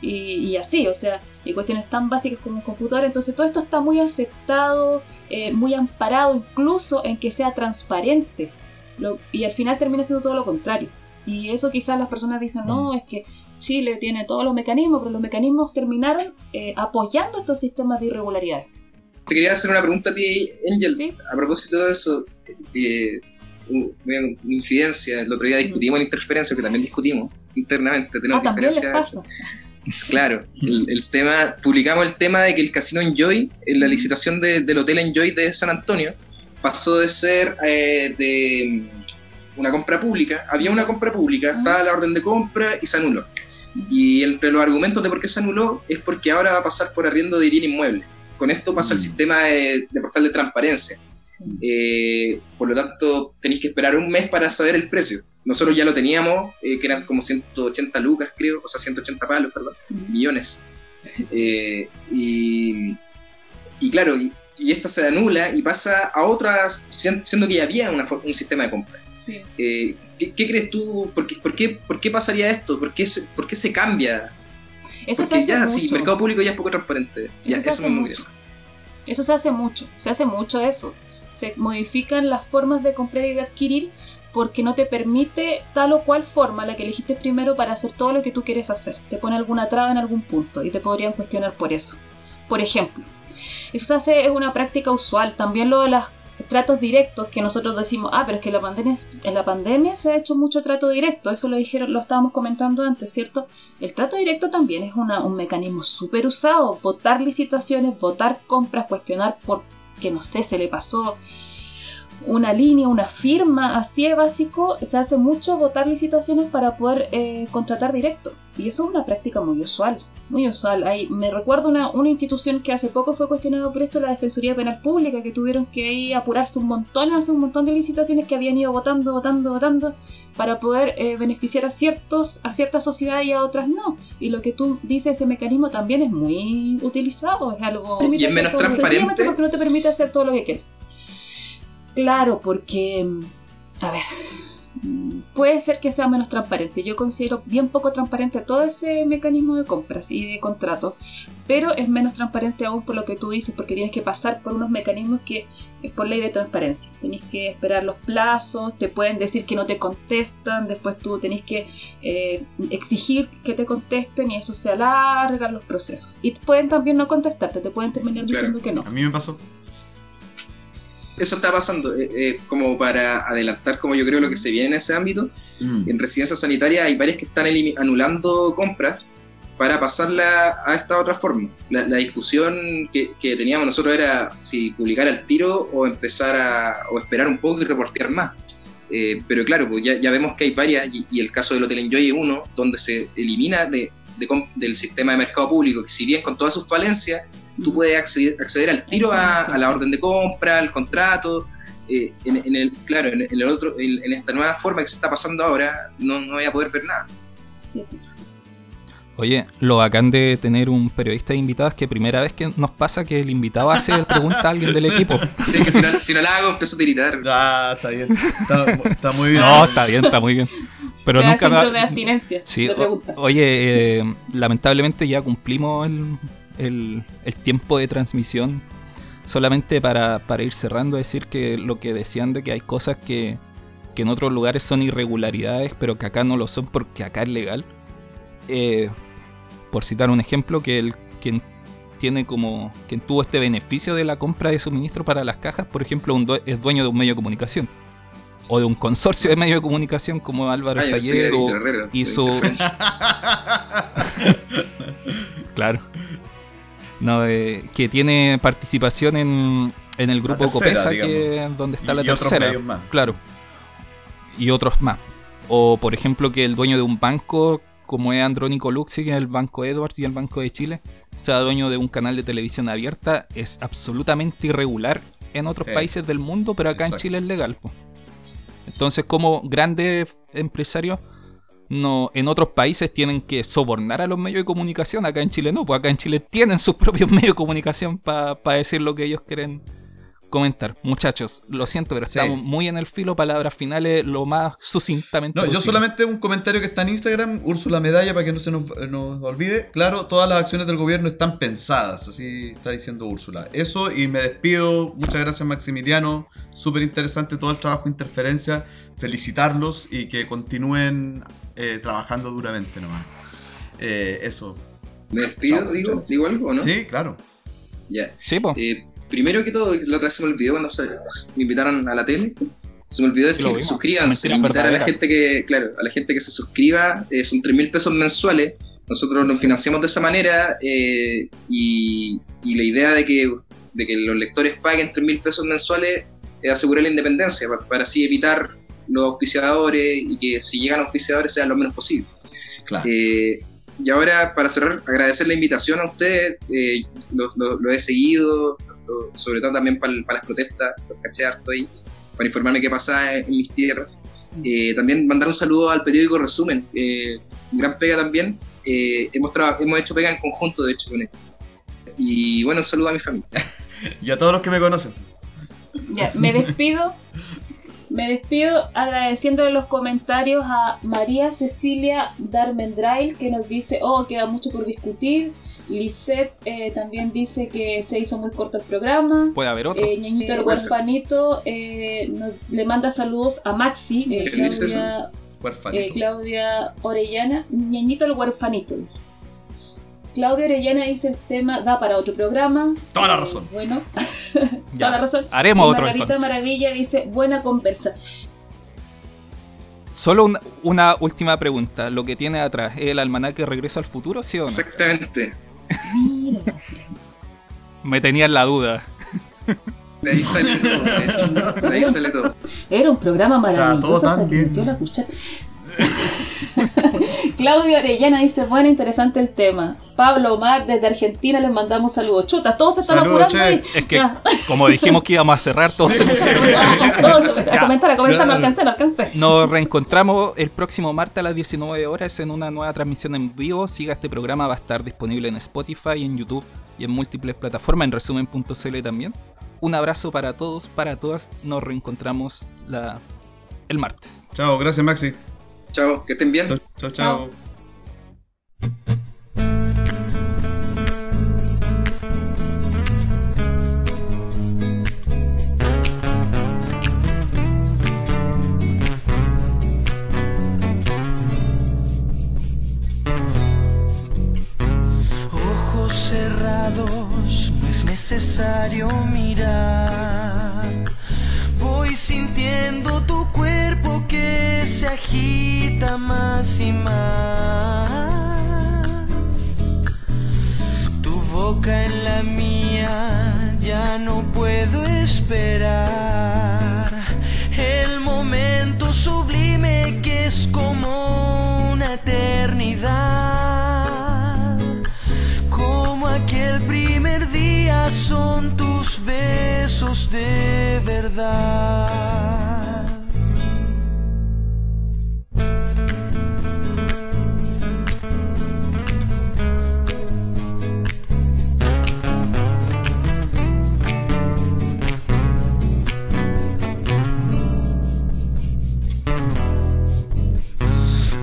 Y, y así, o sea, y cuestiones tan básicas como un computador. Entonces todo esto está muy aceptado, eh, muy amparado incluso en que sea transparente. Lo- y al final termina siendo todo lo contrario. Y eso quizás las personas dicen, no, es que Chile tiene todos los mecanismos, pero los mecanismos terminaron eh, apoyando estos sistemas de irregularidades. Te quería hacer una pregunta a ti, Angel, Sí. a propósito de eso. Eh, un- una infidencia, el otro día discutimos la interferencia, que también discutimos internamente. Tenemos Ah, también les pasa. Claro, el, el tema, publicamos el tema de que el casino Enjoy, en la licitación de- del hotel Enjoy de San Antonio, pasó de ser eh, de mm, una compra pública, había una compra pública, Ah. estaba la orden de compra y se anuló. Y entre los argumentos de por qué se anuló es porque ahora va a pasar por arriendo de bien inmueble. Con esto pasa el Mm. sistema de, de portal de transparencia. Eh, por lo tanto, tenéis que esperar un mes para saber el precio. Nosotros ya lo teníamos, eh, que eran como 180 lucas, creo, o sea, 180 palos, perdón, millones. Eh, y, y claro, y, y esto se anula y pasa a otras, sien- siendo que ya había una un sistema de compra. Sí. ¿Qué, qué crees tú? ¿Por qué, por, qué, por qué pasaría esto? ¿Por qué se, por qué se cambia? Eso se Porque hace ya, mucho. sí, mercado público ya es poco transparente. Ya, Eso se eso hace me mucho. Eso se hace mucho, se hace mucho eso. Se modifican las formas de comprar y de adquirir porque no te permite tal o cual forma la que elegiste primero para hacer todo lo que tú quieres hacer. Te pone alguna traba en algún punto y te podrían cuestionar por eso. Por ejemplo, eso se hace, es una práctica usual. También lo de los tratos directos que nosotros decimos, ah, pero es que en la pandemia, en la pandemia se ha hecho mucho trato directo. Eso lo dijeron, lo estábamos comentando antes, ¿cierto? El trato directo también es una- un mecanismo súper usado. Votar licitaciones, votar compras, cuestionar por que no sé, se le pasó una línea, una firma, así de básico, se hace mucho votar licitaciones para poder eh, contratar directo. Y eso es una práctica muy usual, muy usual. Hay, me recuerdo una, una institución que hace poco fue cuestionada por esto, la Defensoría Penal Pública, que tuvieron que ahí apurarse un montón, hacer un montón de licitaciones que habían ido votando, votando, votando, para poder eh, beneficiar a, ciertos, a ciertas sociedades y a otras no. Y lo que tú dices, ese mecanismo también es muy utilizado, es algo... Y es menos transparente. Sencillamente porque no te permite hacer todo lo que quieres. Claro, porque, a ver, puede ser que sea menos transparente. Yo considero bien poco transparente todo ese mecanismo de compras y de contrato, pero es menos transparente aún por lo que tú dices, porque tienes que pasar por unos mecanismos que es por ley de transparencia. Tenés que esperar los plazos, te pueden decir que no te contestan, después tú tenés que eh, exigir que te contesten y eso se alarga los procesos. Y pueden también no contestarte, te pueden terminar Claro. diciendo que no. A mí me pasó. Eso está pasando, eh, eh, como para adelantar como yo creo lo que se viene en ese ámbito. Mm. En residencia sanitaria hay varias que están anulando compras para pasarla a esta otra forma. La, la discusión que, que teníamos nosotros era si publicar al tiro o empezar a o esperar un poco y reportear más. Eh, pero claro, pues ya, ya vemos que hay varias, y, y el caso del Hotel Enjoy es uno, donde se elimina de, de del sistema de mercado público, que si bien con todas sus falencias, tú puedes acceder, acceder al tiro a, a la orden de compra, al contrato. eh, en, en el, claro, en, en el otro, en, en esta nueva forma que se está pasando ahora, no, no voy a poder ver nada. Sí. Oye, lo bacán de tener un periodista de invitado es que primera vez que nos pasa que el invitado hace pregunta a alguien del equipo. Sí, que si no, si no la hago, empiezo a tiritar. Ah, está bien. Está, está muy bien. No, está bien, está muy bien. Pero Te da nunca de abstinencia. Sí, de o- pregunta. oye, eh, lamentablemente ya cumplimos el, el- el tiempo de transmisión. Solamente para, para ir cerrando, decir que lo que decían de que hay cosas que, que en otros lugares son irregularidades, pero que acá no lo son porque acá es legal. Eh, por citar un ejemplo, que el quien tiene como quien tuvo este beneficio de la compra de suministro para las cajas, por ejemplo, un due- es dueño de un medio de comunicación o de un consorcio de medios de comunicación como Álvaro Ah, Sayer o- Herrera, Interferencia. Claro. No, eh, que tiene participación en, En el grupo tercera, Copesa, que donde está Y- la y tercera. más. Claro. Y otros más. O por ejemplo que el dueño de un banco, como es Andrónico Luxi, que es el Banco Edwards y el Banco de Chile, sea dueño de un canal de televisión abierta, es absolutamente irregular en otros Eh, países del mundo, pero acá exacto. en Chile es legal. po. Entonces, como grandes empresarios, no, en otros países tienen que sobornar a los medios de comunicación, acá en Chile no, pues acá en Chile tienen sus propios medios de comunicación para decir lo que ellos quieren comentar. Muchachos, lo siento, pero Sí. estamos muy en el filo, palabras finales lo más sucintamente No, yo posible. solamente un comentario que está en Instagram, Úrsula Medalla, para que no se nos, nos olvide. Claro, todas las acciones del gobierno están pensadas, así está diciendo Úrsula. Eso, y me despido. Muchas gracias, Maximiliano. Súper interesante todo el trabajo de interferencia. Felicitarlos y que continúen eh, trabajando duramente nomás. Eh, eso. Me despido, Chao, digo, chao. digo algo, ¿o ¿no? Sí, claro. Ya. Sí, po. Eh, primero que todo, la otra vez se me olvidó cuando se- me invitaron a la tele. Se me olvidó Sí, decir, vimos. suscríbanse, Mentira invitar a la gente que, claro, a la gente que se suscriba, eh, son 3 mil pesos mensuales. Nosotros nos financiamos de esa manera eh, y, y la idea de que, de que los lectores paguen 3 mil pesos mensuales es asegurar la independencia, para, para así evitar los auspiciadores y que si llegan auspiciadores sean lo menos posible. Claro. Eh, y ahora, para cerrar, agradecer la invitación a ustedes. eh, lo, lo- lo he seguido, lo- sobre todo también para las protestas, los caché harto ahí, para informarme qué pasa en, en mis tierras. Eh, también mandar un saludo al periódico Resumen, eh, gran pega también. Eh, hemos, hemos hecho pega en conjunto, de hecho, con él. Y bueno, un saludo a mi familia. Y a todos los que me conocen. Ya, me despido. Me despido agradeciendo los comentarios a María Cecilia Darmendrail que nos dice, oh, queda mucho por discutir. Lisette eh, también dice que se hizo muy corto el programa. Puede haber otro. Eh, Ñañito el huerfanito eh, nos- le manda saludos a Maxi, eh, ¿Qué dice Claudia, Huerfanito. eh, Claudia Orellana, Ñañito el huerfanito dice. Claudia Orellana dice el tema da para otro programa. Toda la Eh, razón. Bueno, Ya. toda la razón. Haremos Y otro Margarita entonces. Maravilla dice buena conversa. Solo una, una última pregunta. ¿Lo que tiene atrás es el almanaque Regreso al Futuro, sí o no? Exactamente. Mira, Me tenía en la duda. De ahí sale todo. de hecho. De ahí sale todo. era un programa maravilloso. todo tan bien. la cuchara. Claudia Orellana dice, bueno, interesante el tema. Pablo Omar desde Argentina les mandamos saludos. Chutas, todos se están Saludos, apurando che. ahí. Es que, Ya. como dijimos que íbamos a cerrar, todos se pusieron. Todos, a comentar, a comentar, no alcancé, no alcancé. Nos reencontramos el próximo martes a las 19 horas en una nueva transmisión en vivo. Siga este programa, va a estar disponible en Spotify, en YouTube y en múltiples plataformas, en resumen.cl también. Un abrazo para todos, para todas. Nos reencontramos la, el martes. Chao, gracias Maxi. Chao, que estén bien. Chao, chao. chao. Ojos cerrados, no es necesario mirar. Sintiendo tu cuerpo que se agita más y más. Tu boca en la mía, ya no puedo esperar. De verdad.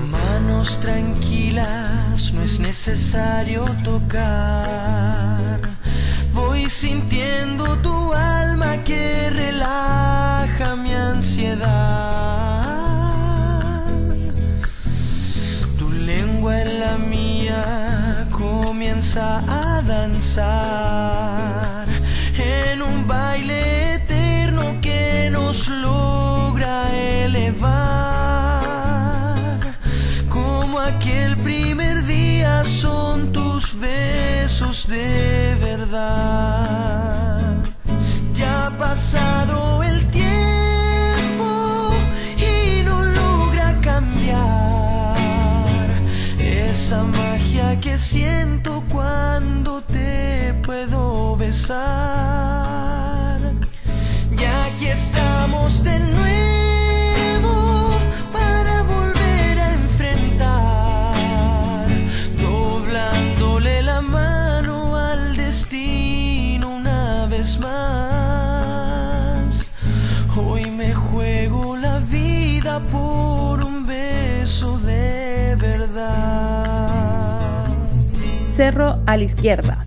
Manos tranquilas, no es necesario tocar. Voy sintiendo tu alma que relaja mi ansiedad. Tu lengua en la mía comienza a danzar en un baile eterno que nos logra elevar. Como aquel primer día son tus besos de verdad pasado el tiempo y no logra cambiar esa magia que siento cuando te puedo besar. Ya que estamos de nuevo. Cerro a la izquierda.